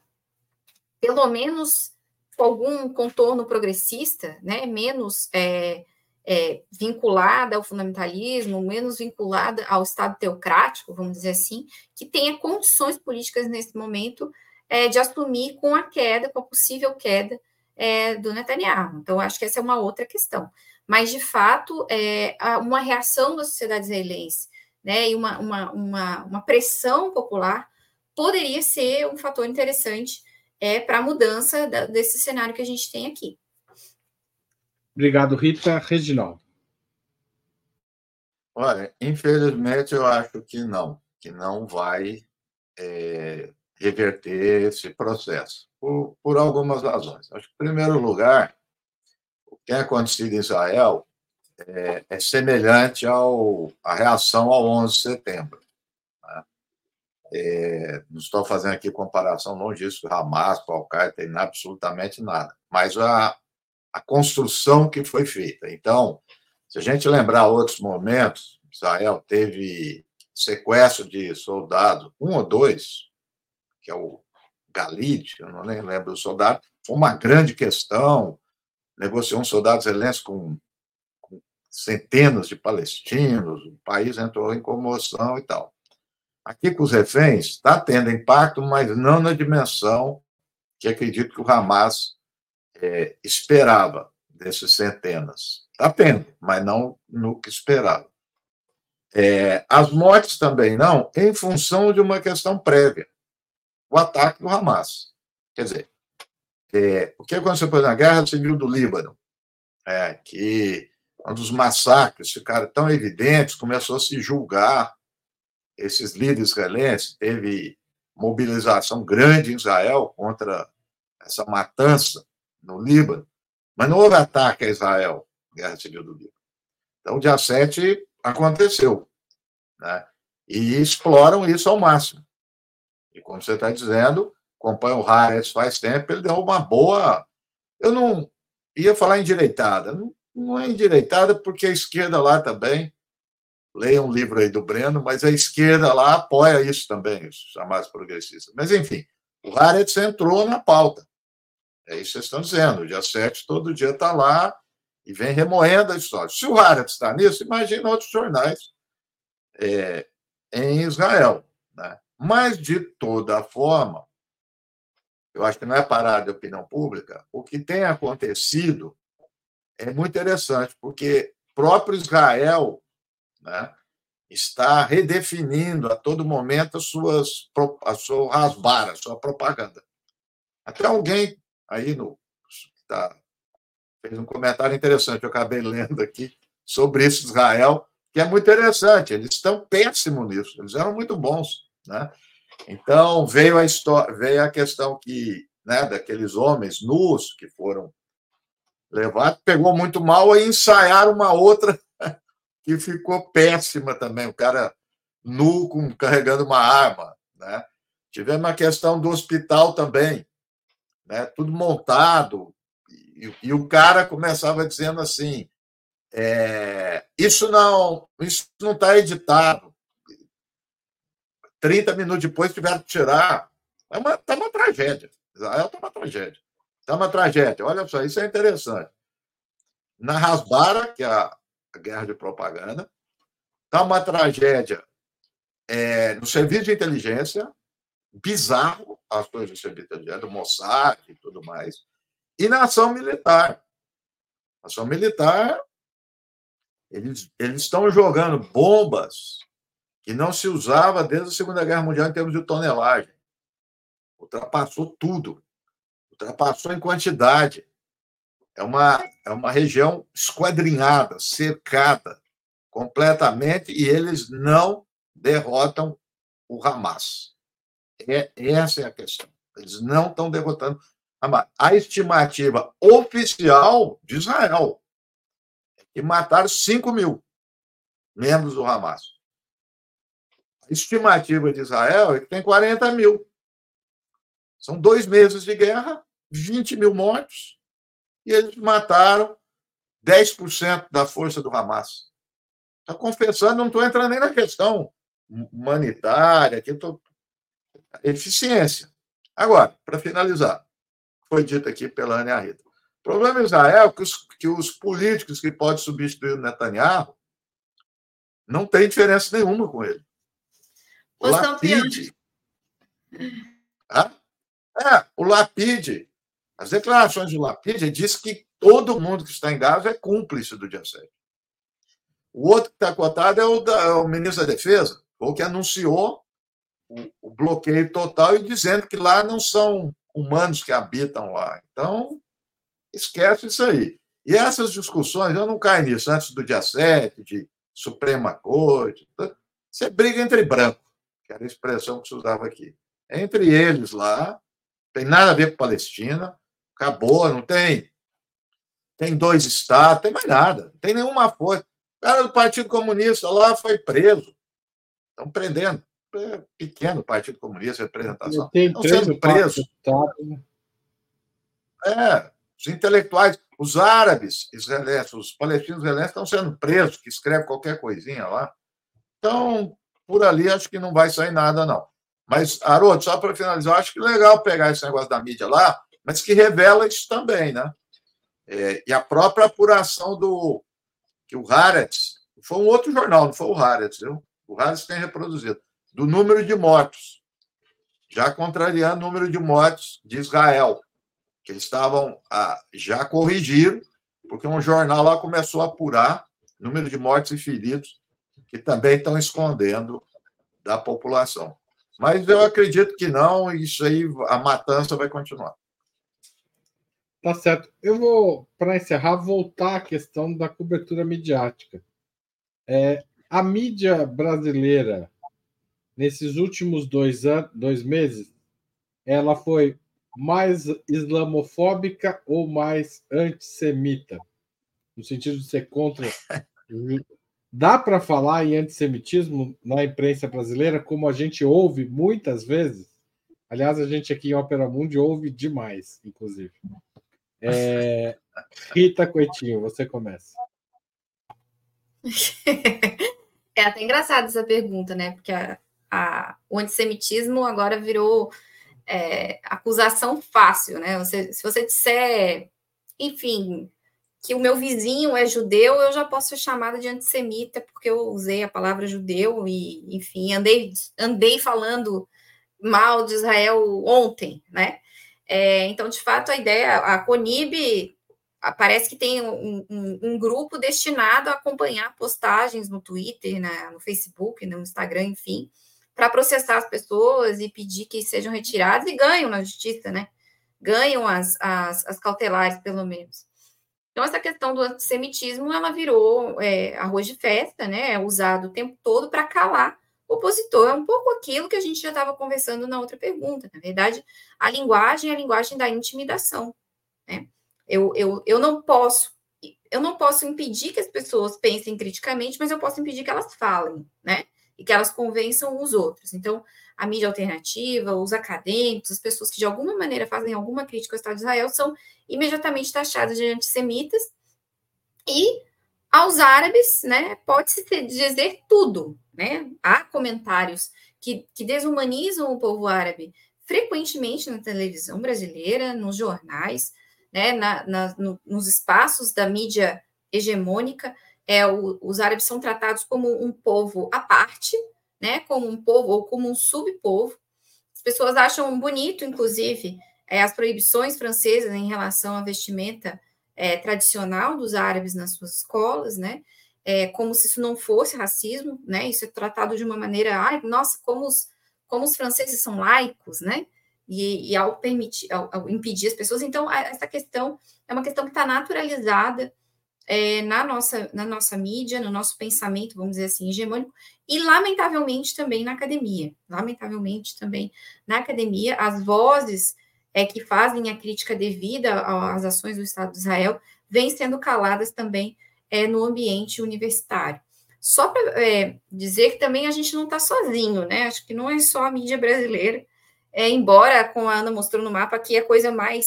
pelo menos com algum contorno progressista, né, menos é, é, vinculada ao fundamentalismo, menos vinculada ao Estado teocrático, vamos dizer assim, que tenha condições políticas nesse momento é, de assumir com a queda, com a possível queda é, do Netanyahu. Então, acho que essa é uma outra questão. Mas, de fato, é, uma reação da sociedade israelense né, e uma, uma, uma, uma pressão popular poderia ser um fator interessante é, para a mudança da, desse cenário que a gente tem aqui. Obrigado, Rita. Reginaldo. Olha, infelizmente eu acho que não, que não vai é, reverter esse processo, por, por algumas razões. Acho que, em primeiro lugar, o que tem acontecido em Israel é, é semelhante ao, à reação ao 11 de setembro. Né? É, não estou fazendo aqui comparação longe disso, Hamas, Al-Qaeda, tem absolutamente nada, mas a, a construção que foi feita. Então, se a gente lembrar outros momentos, Israel teve sequestro de soldados, um ou dois, que é o Galid, eu não lembro do soldado, foi uma grande questão, negociou um soldado zelensky com centenas de palestinos, o país entrou em comoção e tal. Aqui com os reféns está tendo impacto, mas não na dimensão que acredito que o Hamas é, esperava desses centenas. Está tendo, mas não no que esperava. É, as mortes também não, em função de uma questão prévia o ataque do Hamas. Quer dizer, é, o que aconteceu na Guerra Civil do Líbano? É, que quando os massacres ficaram tão evidentes, começou a se julgar esses líderes israelenses, teve mobilização grande em Israel contra essa matança no Líbano, mas não houve ataque a Israel, Guerra Civil do Líbano. Então, dia 7 aconteceu. Né? E exploram isso ao máximo. E como você está dizendo, acompanha o Haaretz faz tempo, ele deu uma boa. Eu não ia falar endireitada, não, não é endireitada porque a esquerda lá também. Leia um livro aí do Breno, mas a esquerda lá apoia isso também, os chamados progressistas. Mas, enfim, o Haaretz entrou na pauta. É isso que vocês estão dizendo. O dia 7 todo dia está lá e vem remoendo a história. Se o Haaretz está nisso, imagina outros jornais é, em Israel. Né? Mas, de toda forma, eu acho que não é parada de opinião pública, o que tem acontecido é muito interessante, porque próprio Israel né, está redefinindo a todo momento as suas, a sua a sua propaganda. Até alguém aí no, tá, fez um comentário interessante, eu acabei lendo aqui, sobre isso Israel, que é muito interessante. Eles estão péssimos nisso, eles eram muito bons. Né? Então, veio a, história, veio a questão que, né, daqueles homens nus que foram levados, pegou muito mal e ensaiaram uma outra [laughs] que ficou péssima também. O cara nu com, carregando uma arma. Né? Tivemos a questão do hospital também, né? tudo montado. E, e o cara começava dizendo assim: é, isso não isso não está editado. 30 minutos depois tiveram que tirar. É uma, tá uma tragédia. Israel está uma tragédia. Está uma tragédia. Olha só, isso é interessante. Na Rasbara, que é a, guerra de propaganda, está uma tragédia é, no serviço de inteligência, bizarro as coisas do serviço de inteligência, do Mossad e tudo mais, e na ação militar. A ação militar, eles, eles estão jogando bombas que não se usava desde a Segunda Guerra Mundial em termos de tonelagem. Ultrapassou tudo. Ultrapassou em quantidade. É uma, é uma região esquadrinhada, cercada completamente, e eles não derrotam o Hamas. É, essa é a questão. Eles não estão derrotando Hamas. A estimativa oficial de Israel é que mataram 5 mil membros do Hamas estimativa de Israel é que tem 40 mil. São dois meses de guerra, 20 mil mortos, e eles mataram 10% da força do Hamas. Está confessando, não estou entrando nem na questão humanitária, aqui tô... eficiência. Agora, para finalizar, foi dito aqui pela Ana Rita. O problema em Israel é que os, que os políticos que podem substituir o Netanyahu não tem diferença nenhuma com ele. O Lapide. Ah? É, o Lapide As declarações do Lapid diz que todo mundo que está em Gaza é cúmplice do dia 7. O outro que está cotado é o, da, é o ministro da Defesa, o que anunciou o, o, bloqueio total e dizendo que lá não são humanos que habitam lá. Então, esquece isso aí. E essas discussões, eu não caio nisso, antes do dia 7, de Suprema Corte, você briga entre branco, que era a expressão que se usava aqui. Entre eles lá, tem nada a ver com Palestina, acabou, não tem. Tem dois estados, tem mais nada, não tem nenhuma força. O cara do Partido Comunista lá foi preso. Estão prendendo. É pequeno Partido Comunista, representação. Estão sendo presos. Né? É, os intelectuais, os árabes israelenses, os palestinos israelenses estão sendo presos, que escrevem qualquer coisinha lá. Então, por ali, acho que não vai sair nada, não. Mas, Haroldo, só para finalizar, acho que legal pegar esse negócio da mídia lá, mas que revela isso também, né? É, e a própria apuração do que o Haaretz, foi um outro jornal, não foi o Haaretz, viu? O Haaretz tem reproduzido, do número de mortos, já contrariando o número de mortos de Israel, que eles estavam a, já corrigiram, porque um jornal lá começou a apurar número de mortos e feridos, que também estão escondendo da população. Mas eu acredito que não, isso aí, a matança vai continuar. Tá certo. Eu vou, para encerrar, voltar à questão da cobertura midiática. É, a mídia brasileira, nesses últimos dois, anos, dois meses, ela foi mais islamofóbica ou mais antissemita? No sentido de ser contra Dá para falar em antissemitismo na imprensa brasileira, como a gente ouve muitas vezes? Aliás, a gente aqui em Ópera Mundi ouve demais, inclusive. É... Rita Coitinho, você começa. [laughs] É até engraçado essa pergunta, né? Porque a, a, o antissemitismo agora virou é, acusação fácil, né? Você, se você disser, enfim, que o meu vizinho é judeu, eu já posso ser chamada de antissemita, porque eu usei a palavra judeu e, enfim, andei, andei falando mal de Israel ontem, né? É, então, de fato, a ideia, a Conib parece que tem um, um, um, grupo destinado a acompanhar postagens no Twitter, né, no Facebook, no Instagram, enfim, para processar as pessoas e pedir que sejam retiradas e ganham na justiça, né? Ganham as, as, as cautelares, pelo menos. Então, essa questão do antissemitismo, ela virou é, arroz de festa, né? É usado o tempo todo para calar opositor. É um pouco aquilo que a gente já estava conversando na outra pergunta. Na verdade, a linguagem é a linguagem da intimidação, né? Eu, eu, eu não posso eu não posso impedir que as pessoas pensem criticamente, mas eu posso impedir que elas falem, né? E que elas convençam os outros. Então, a mídia alternativa, os acadêmicos, as pessoas que de alguma maneira fazem alguma crítica ao Estado de Israel são imediatamente taxadas de antissemitas e aos árabes, né, pode-se dizer tudo, né? Há comentários que, que desumanizam o povo árabe frequentemente na televisão brasileira, nos jornais, né, na, na, no, nos espaços da mídia hegemônica, é, o, os árabes são tratados como um povo à parte, né, como um povo ou como um subpovo. As pessoas acham bonito, inclusive, é, as proibições francesas em relação à vestimenta é, tradicional dos árabes nas suas escolas, né? É, como se isso não fosse racismo, né? Isso é tratado de uma maneira, ai, nossa, como os, como os franceses são laicos, né? E, e ao permitir, ao, ao impedir as pessoas, então essa questão é uma questão que está naturalizada é, na, nossa, na nossa mídia, no nosso pensamento, vamos dizer assim, hegemônico, e lamentavelmente também na academia. Lamentavelmente também na academia, as vozes é, que fazem a crítica devida às ações do Estado de Israel vêm sendo caladas também é, no ambiente universitário. Só para é, dizer que também a gente não está sozinho, né? Acho que não é só a mídia brasileira, é, embora, como a Ana mostrou no mapa, aqui é coisa mais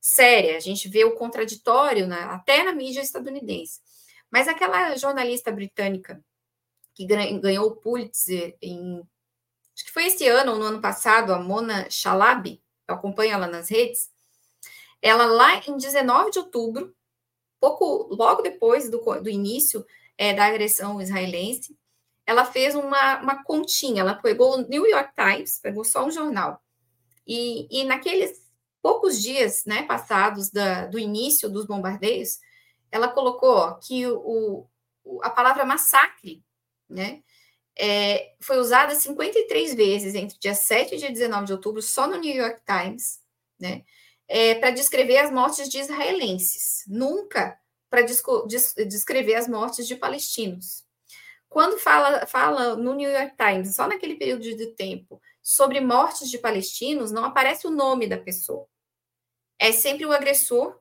séria, a gente vê o contraditório né, até na mídia estadunidense. Mas aquela jornalista britânica que ganhou o Pulitzer em. Acho que foi esse ano ou no ano passado, a Mona Chalabi, eu acompanho ela nas redes. Ela, lá em 19 de outubro, pouco logo depois do, do início é, da agressão israelense, ela fez uma, uma continha. Ela pegou o New York Times, pegou só um jornal. E, e naqueles poucos dias né, passados da, do início dos bombardeios, ela colocou que o, o, a palavra massacre né, é, foi usada 53 vezes entre dia 7 e dia 19 de outubro, só no New York Times, né, é, para descrever as mortes de israelenses, nunca para descrever as mortes de palestinos. Quando fala, fala no New York Times, só naquele período de tempo, sobre mortes de palestinos, não aparece o nome da pessoa. É sempre o agressor,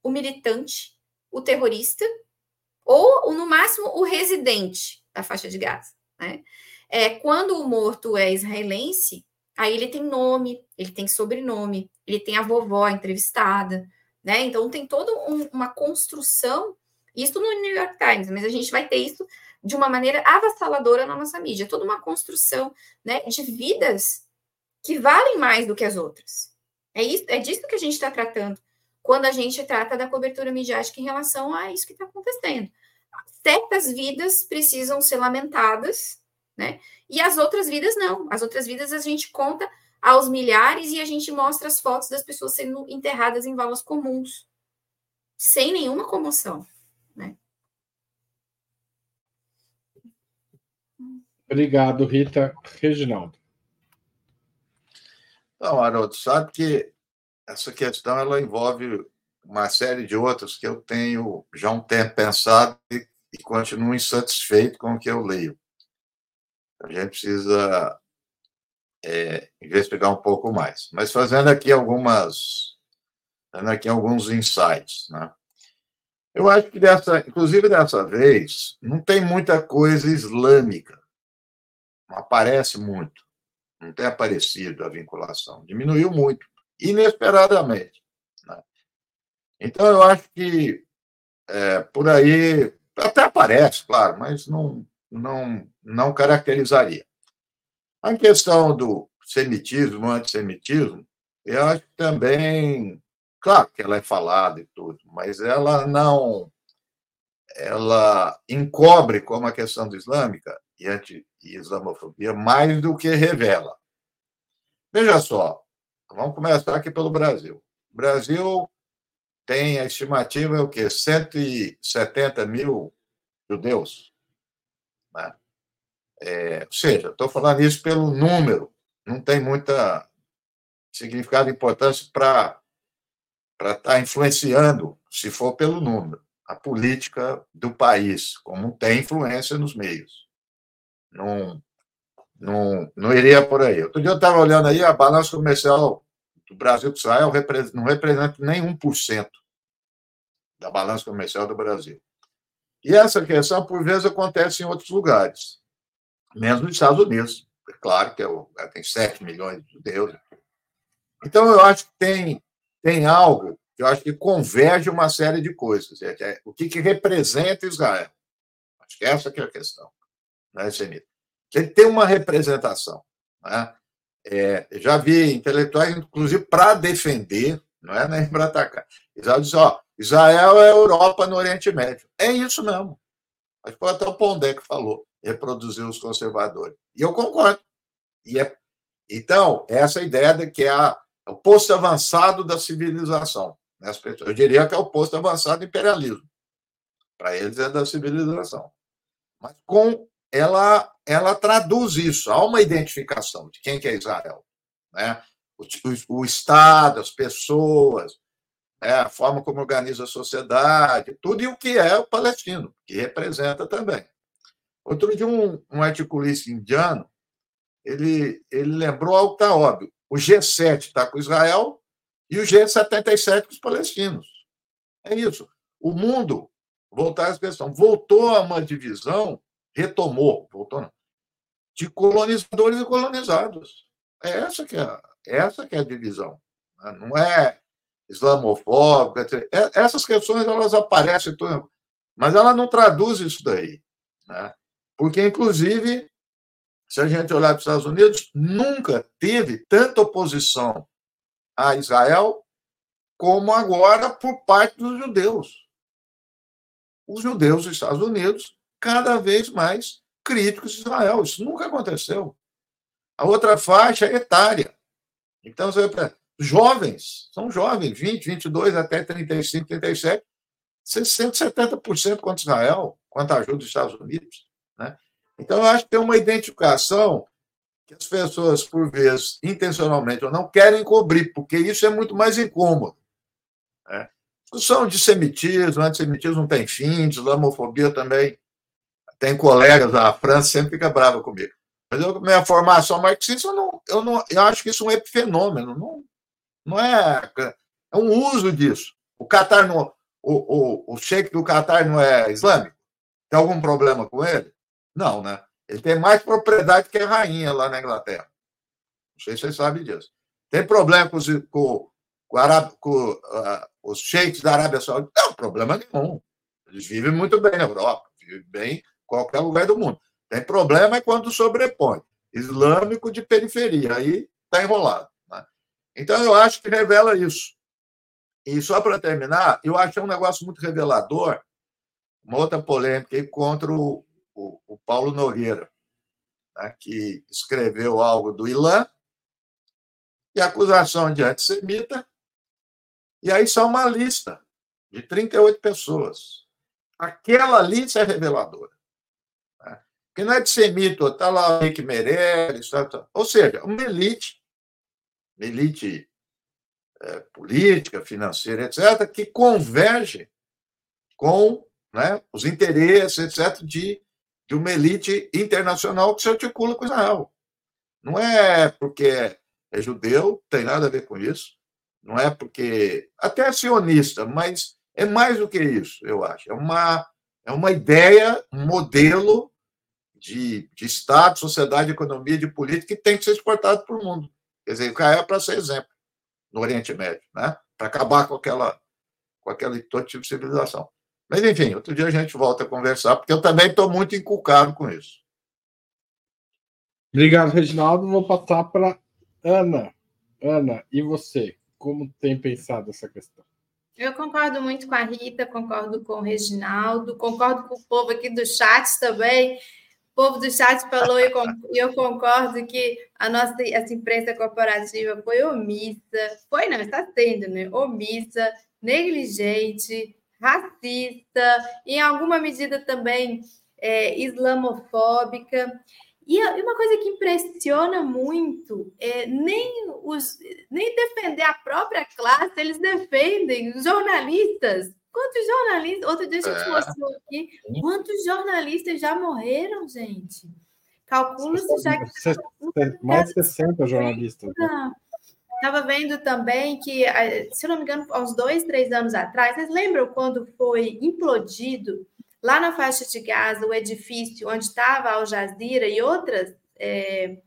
o militante, o terrorista, ou, no máximo, o residente da faixa de Gaza. Né? É, quando o morto é israelense, aí ele tem nome, ele tem sobrenome, ele tem a vovó entrevistada, né? Então tem toda um, uma construção, isso no New York Times, mas a gente vai ter isso de uma maneira avassaladora na nossa mídia, toda uma construção né, de vidas que valem mais do que as outras. É, isso, é disso que a gente está tratando quando a gente trata da cobertura midiática em relação a isso que está acontecendo. Certas vidas precisam ser lamentadas, né? E as outras vidas não. As outras vidas a gente conta aos milhares e a gente mostra as fotos das pessoas sendo enterradas em valas comuns, sem nenhuma comoção, né? Obrigado, Rita. Reginaldo. Não, Haroldo, sabe que essa questão ela envolve uma série de outras que eu tenho já um tempo pensado e, e continuo insatisfeito com o que eu leio. A gente precisa é, investigar um pouco mais. Mas fazendo aqui algumas, fazendo aqui alguns insights, né? Eu acho que dessa, inclusive dessa vez, não tem muita coisa islâmica não aparece muito, não tem aparecido a vinculação, diminuiu muito, inesperadamente. Então, eu acho que é, por aí até aparece, claro, mas não, não, não caracterizaria. A questão do semitismo, antissemitismo, eu acho que também, claro que ela é falada e tudo, mas ela não, ela encobre como a questão do islâmica e anti e islamofobia mais do que revela. Veja só, vamos começar aqui pelo Brasil. O Brasil tem a estimativa é o quê? 170 mil judeus. Né? É, ou seja, estou falando isso pelo número, não tem muita significado e importância para estar tá influenciando, se for pelo número, a política do país, como tem influência nos meios. Não, não, não iria por aí. Outro dia eu estava olhando aí, a balança comercial do Brasil com Israel não representa nem 1% da balança comercial do Brasil. E essa questão, por vezes, acontece em outros lugares, menos nos Estados Unidos. É claro que é tem 7 milhões de judeus. Então, eu acho que tem, tem algo que eu acho que converge uma série de coisas. É, é, o que, que representa Israel? Acho que essa que é a questão né? Ele tem uma representação. Né? É, já vi intelectuais, inclusive, para defender, não é nem para atacar. Israel diz: ó, Israel é a Europa no Oriente Médio. É isso mesmo. Acho que foi até o Pondé que falou, reproduziu os conservadores. E eu concordo. E é, então, essa ideia de que é, a, é o posto avançado da civilização. Né? Eu diria que é o posto avançado do imperialismo. Para eles é da civilização. Mas com ela, ela traduz isso. Há uma identificação de quem que é Israel. Né? O, o, o Estado, as pessoas, né? a forma como organiza a sociedade, tudo e o que é o palestino, que representa também. Outro dia, um, um articulista indiano, ele, ele lembrou algo está óbvio. O G7 está com Israel e o G77 com os palestinos. É isso. O mundo, voltar à questão, voltou a uma divisão retomou, voltou não, de colonizadores e colonizados. É essa que é, essa que é a divisão. Né? Não é islamofóbica. É, essas questões elas aparecem, mas ela não traduz isso daí. Né? Porque, inclusive, se a gente olhar para os Estados Unidos, nunca teve tanta oposição a Israel como agora por parte dos judeus. Os judeus dos Estados Unidos cada vez mais críticos de Israel. Isso nunca aconteceu. A outra faixa é etária. Então, jovens, são jovens, 20, 22 até 35, 37, 60, 70% contra Israel, quanto a ajuda dos Estados Unidos. Né? Então, eu acho que tem uma identificação que as pessoas, por vezes, intencionalmente ou não, querem cobrir, porque isso é muito mais incômodo. Né? Discussão de semitismo, antissemitismo não tem fim, de islamofobia também. Tem colegas da França sempre fica brava comigo. Mas eu, minha formação marxista, eu, não, eu, não, eu acho que isso é um epifenômeno. Não, não é, é um uso disso. O Qatar não, o, o, o sheik do Qatar não é islâmico? Tem algum problema com ele? Não, né? Ele tem mais propriedade que a rainha lá na Inglaterra. Não sei se vocês sabem disso. Tem problema com, os, com, com, Arábia, com uh, os sheiks da Arábia Saudita? Não, problema nenhum. Eles vivem muito bem na Europa, vivem bem em qualquer lugar do mundo. Tem problema é quando sobrepõe. Islâmico de periferia, aí está enrolado. Né? Então, eu acho que revela isso. E só para terminar, eu acho um negócio muito revelador, uma outra polêmica contra o, o, o Paulo Nogueira, né, que escreveu algo do Ilan, e acusação de antissemita, e aí só uma lista de 38 pessoas. Aquela lista é reveladora. Que não é de semita, está lá o Rick Meirelles, tá, tá. ou seja, uma elite, uma elite é, política, financeira, etc., que converge com né, os interesses, etc., de, de uma elite internacional que se articula com Israel. Não é porque é judeu, tem nada a ver com isso. Não é porque. Até é sionista, mas é mais do que isso, eu acho. É uma, é uma ideia, um modelo de, de Estado, sociedade, economia, de política que tem que ser exportado para o mundo. Quer dizer, o Israel é para ser exemplo no Oriente Médio, né? para acabar com aquela, com aquela todo tipo de civilização. Mas, enfim, outro dia a gente volta a conversar, porque eu também estou muito inculcado com isso. Obrigado, Reginaldo. Vou passar para Ana. Ana, e você? Como tem pensado essa questão? Eu concordo muito com a Rita, concordo com o Reginaldo, concordo com o povo aqui do chat também. Povo do chat falou e eu concordo que a nossa essa imprensa corporativa foi omissa, foi não, está sendo, né? Omissa, negligente, racista, em alguma medida também é, islamofóbica. E uma coisa que impressiona muito é nem, os, nem defender a própria classe, eles defendem os jornalistas. Quantos jornalistas? Outro dia a gente é. mostrou aqui quantos jornalistas já morreram, gente. Calcula-se já que. Mais de 60 jornalistas. Estava né? vendo também que, se não me engano, há uns dois, três anos atrás, vocês lembram quando foi implodido lá na faixa de Gaza o edifício onde estava a Al Jazeera e outras, é,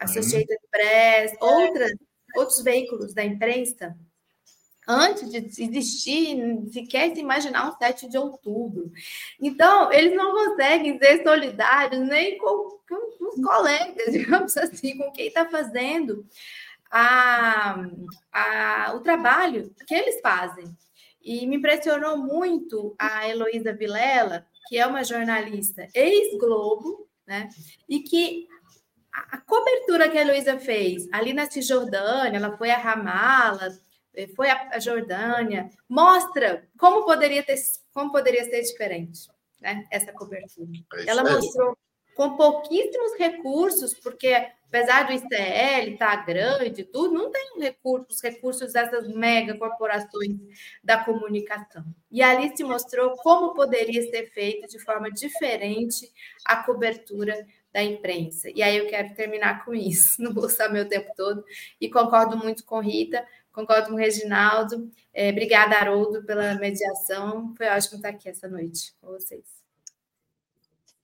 Associated Press, outras, outros veículos da imprensa? Antes de existir, sequer se imaginar um 7 de outubro. Então, eles não conseguem ser solidários nem com, com os colegas, [laughs] digamos assim, com quem está fazendo a, a, o trabalho que eles fazem. E me impressionou muito a Heloísa Vilela, que é uma jornalista ex-Globo, né? E que a, cobertura que a Heloísa fez ali na Cisjordânia, ela foi a Ramala, foi a Jordânia, mostra como poderia ter, como poderia ser diferente, né? Essa cobertura. É Ela mostrou com pouquíssimos recursos, porque apesar do ICL estar tá grande, tudo, não tem recursos, recursos dessas mega corporações da comunicação. E ali se mostrou como poderia ser feito de forma diferente a cobertura da imprensa. E aí eu quero terminar com isso, [laughs] não vou usar meu tempo todo, e concordo muito com Rita, Concordo com Reginaldo. É, obrigada, Haroldo, pela mediação. Foi ótimo estar aqui essa noite com vocês.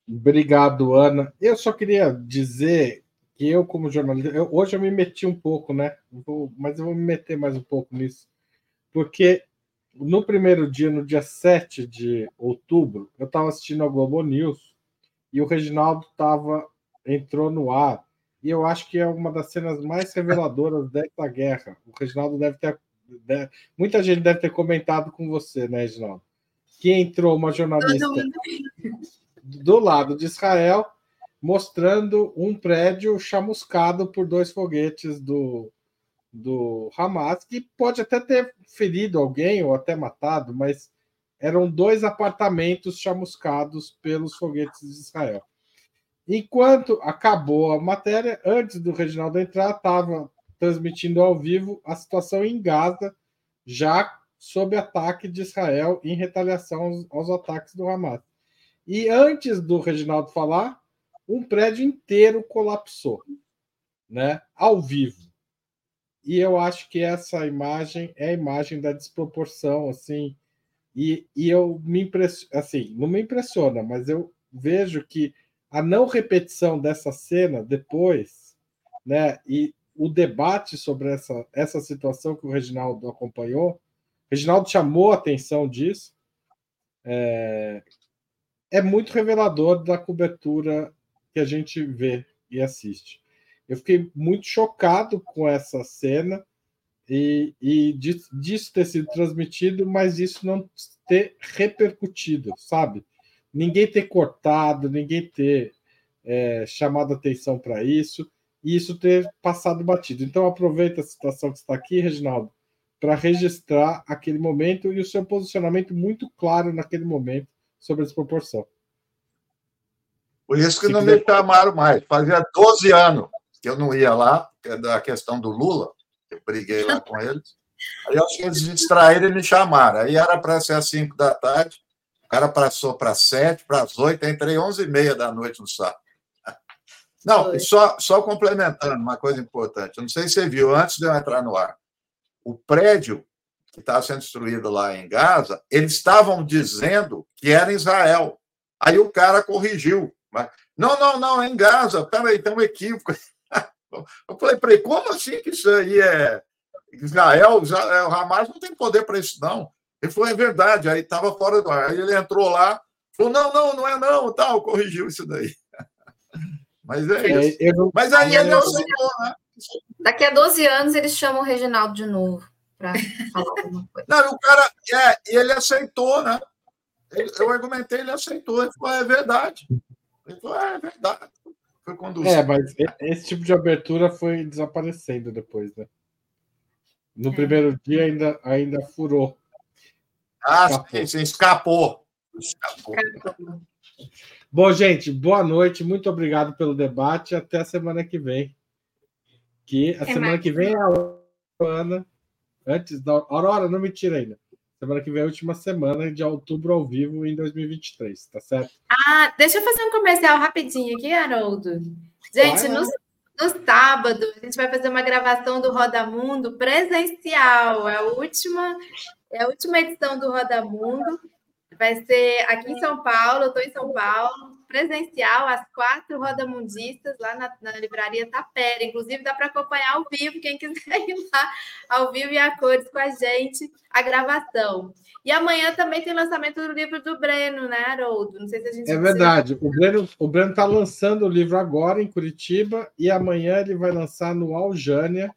Obrigado, Ana. Eu só queria dizer que eu, como jornalista, eu, hoje eu me meti um pouco, né? Vou, mas eu vou me meter mais um pouco nisso. Porque no primeiro dia, no dia 7 de outubro, eu estava assistindo a Globo News e o Reginaldo tava, entrou no ar e eu acho que é uma das cenas mais reveladoras [laughs] dessa guerra. O Reginaldo deve ter. Deve, muita gente deve ter comentado com você, né, Reginaldo? Que entrou uma jornalista do lado de Israel mostrando um prédio chamuscado por dois foguetes do, do Hamas, que pode até ter ferido alguém ou até matado, mas eram dois apartamentos chamuscados pelos foguetes de Israel. Enquanto acabou a matéria, antes do Reginaldo entrar, estava transmitindo ao vivo a situação em Gaza, já sob ataque de Israel em retaliação aos, aos ataques do Hamas. E antes do Reginaldo falar, um prédio inteiro colapsou, né? Ao vivo. E eu acho que essa imagem é a imagem da desproporção, assim. E, e eu me impressiono, assim, não me impressiona, mas eu vejo que a não repetição dessa cena depois, né? E o debate sobre essa, essa situação que o Reginaldo acompanhou, o Reginaldo chamou a atenção disso, é, é muito revelador da cobertura que a gente vê e assiste. Eu fiquei muito chocado com essa cena e, e disso ter sido transmitido, mas isso não ter repercutido, sabe? ninguém ter cortado, ninguém ter é, chamado atenção para isso, e isso ter passado batido. Então, aproveita a situação que está aqui, Reginaldo, para registrar aquele momento e o seu posicionamento muito claro naquele momento sobre a desproporção. Por isso que Se não quiser... me chamaram mais. Fazia 12 anos que eu não ia lá, é da questão do Lula, briguei lá com eles. Aí eu acho que eles distraíram e me chamaram. Aí era para ser às 5 da tarde, o cara passou para sete, para as oito, entrei onze e meia da noite no sábado. Não, só, só complementando uma coisa importante. Eu não sei se você viu, antes de eu entrar no ar, o prédio que estava sendo destruído lá em Gaza, eles estavam dizendo que era Israel. Aí o cara corrigiu. Mas, não, não, não, é em Gaza. Peraí, tem um equívoco. Eu falei para ele, como assim que isso aí é Israel? O Hamas não tem poder para isso, não. Ele falou, é verdade, aí estava fora do ar. Aí ele entrou lá, falou, não, não, não é não, tal, corrigiu isso daí. [laughs] Mas é, é isso. Não... Mas aí ele aceitou, né? Daqui a 12 anos eles chamam o Reginaldo de novo para falar alguma coisa. Não, o cara, é, ele aceitou, né? Eu argumentei, ele aceitou, ele falou, é verdade. Ele falou, é, é verdade. Foi conduzido. É, mas esse tipo de abertura foi desaparecendo depois, né? No é. primeiro dia ainda, ainda furou. Ah, escapou. sim, escapou. escapou. [laughs] Bom, gente, boa noite. Muito obrigado pelo debate. Até a semana que vem. Que a é semana mais. que vem é a Ana. Antes da Aurora, não me tira ainda. Semana que vem é a última semana de outubro ao vivo em 2023, tá certo? Ah, deixa eu fazer um comercial rapidinho aqui, Haroldo. Gente, no, no sábado, a gente vai fazer uma gravação do Roda Mundo presencial. É a última é a última edição do Roda Mundo. Vai ser aqui em São Paulo, eu estou em São Paulo, presencial, às quatro rodamundistas, lá na, na livraria Tapera. Inclusive, dá para acompanhar ao vivo, quem quiser [laughs] ir lá ao vivo e a cores com a gente, a gravação. E amanhã também tem lançamento do livro do Breno, né, Haroldo? Não sei se a gente. É verdade. O Breno o Breno está lançando o livro agora em Curitiba e amanhã ele vai lançar no Aljânia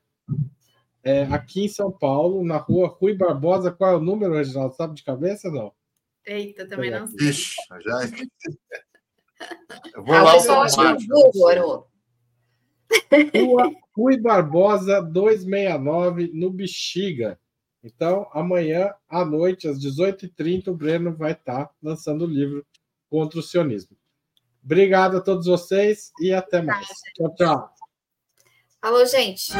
é, aqui em São Paulo, na rua Rui Barbosa. Qual é o número, Reginaldo? Sabe de cabeça não? Eita, também não sei. Ixi, já. Eu vou ah, lá automático. Rua Rui Barbosa 269, no Bexiga. Então, amanhã à noite, às 18h30, o Breno vai estar lançando o livro contra o sionismo. Obrigado a todos vocês e até mais. Tchau, tchau. Alô, gente.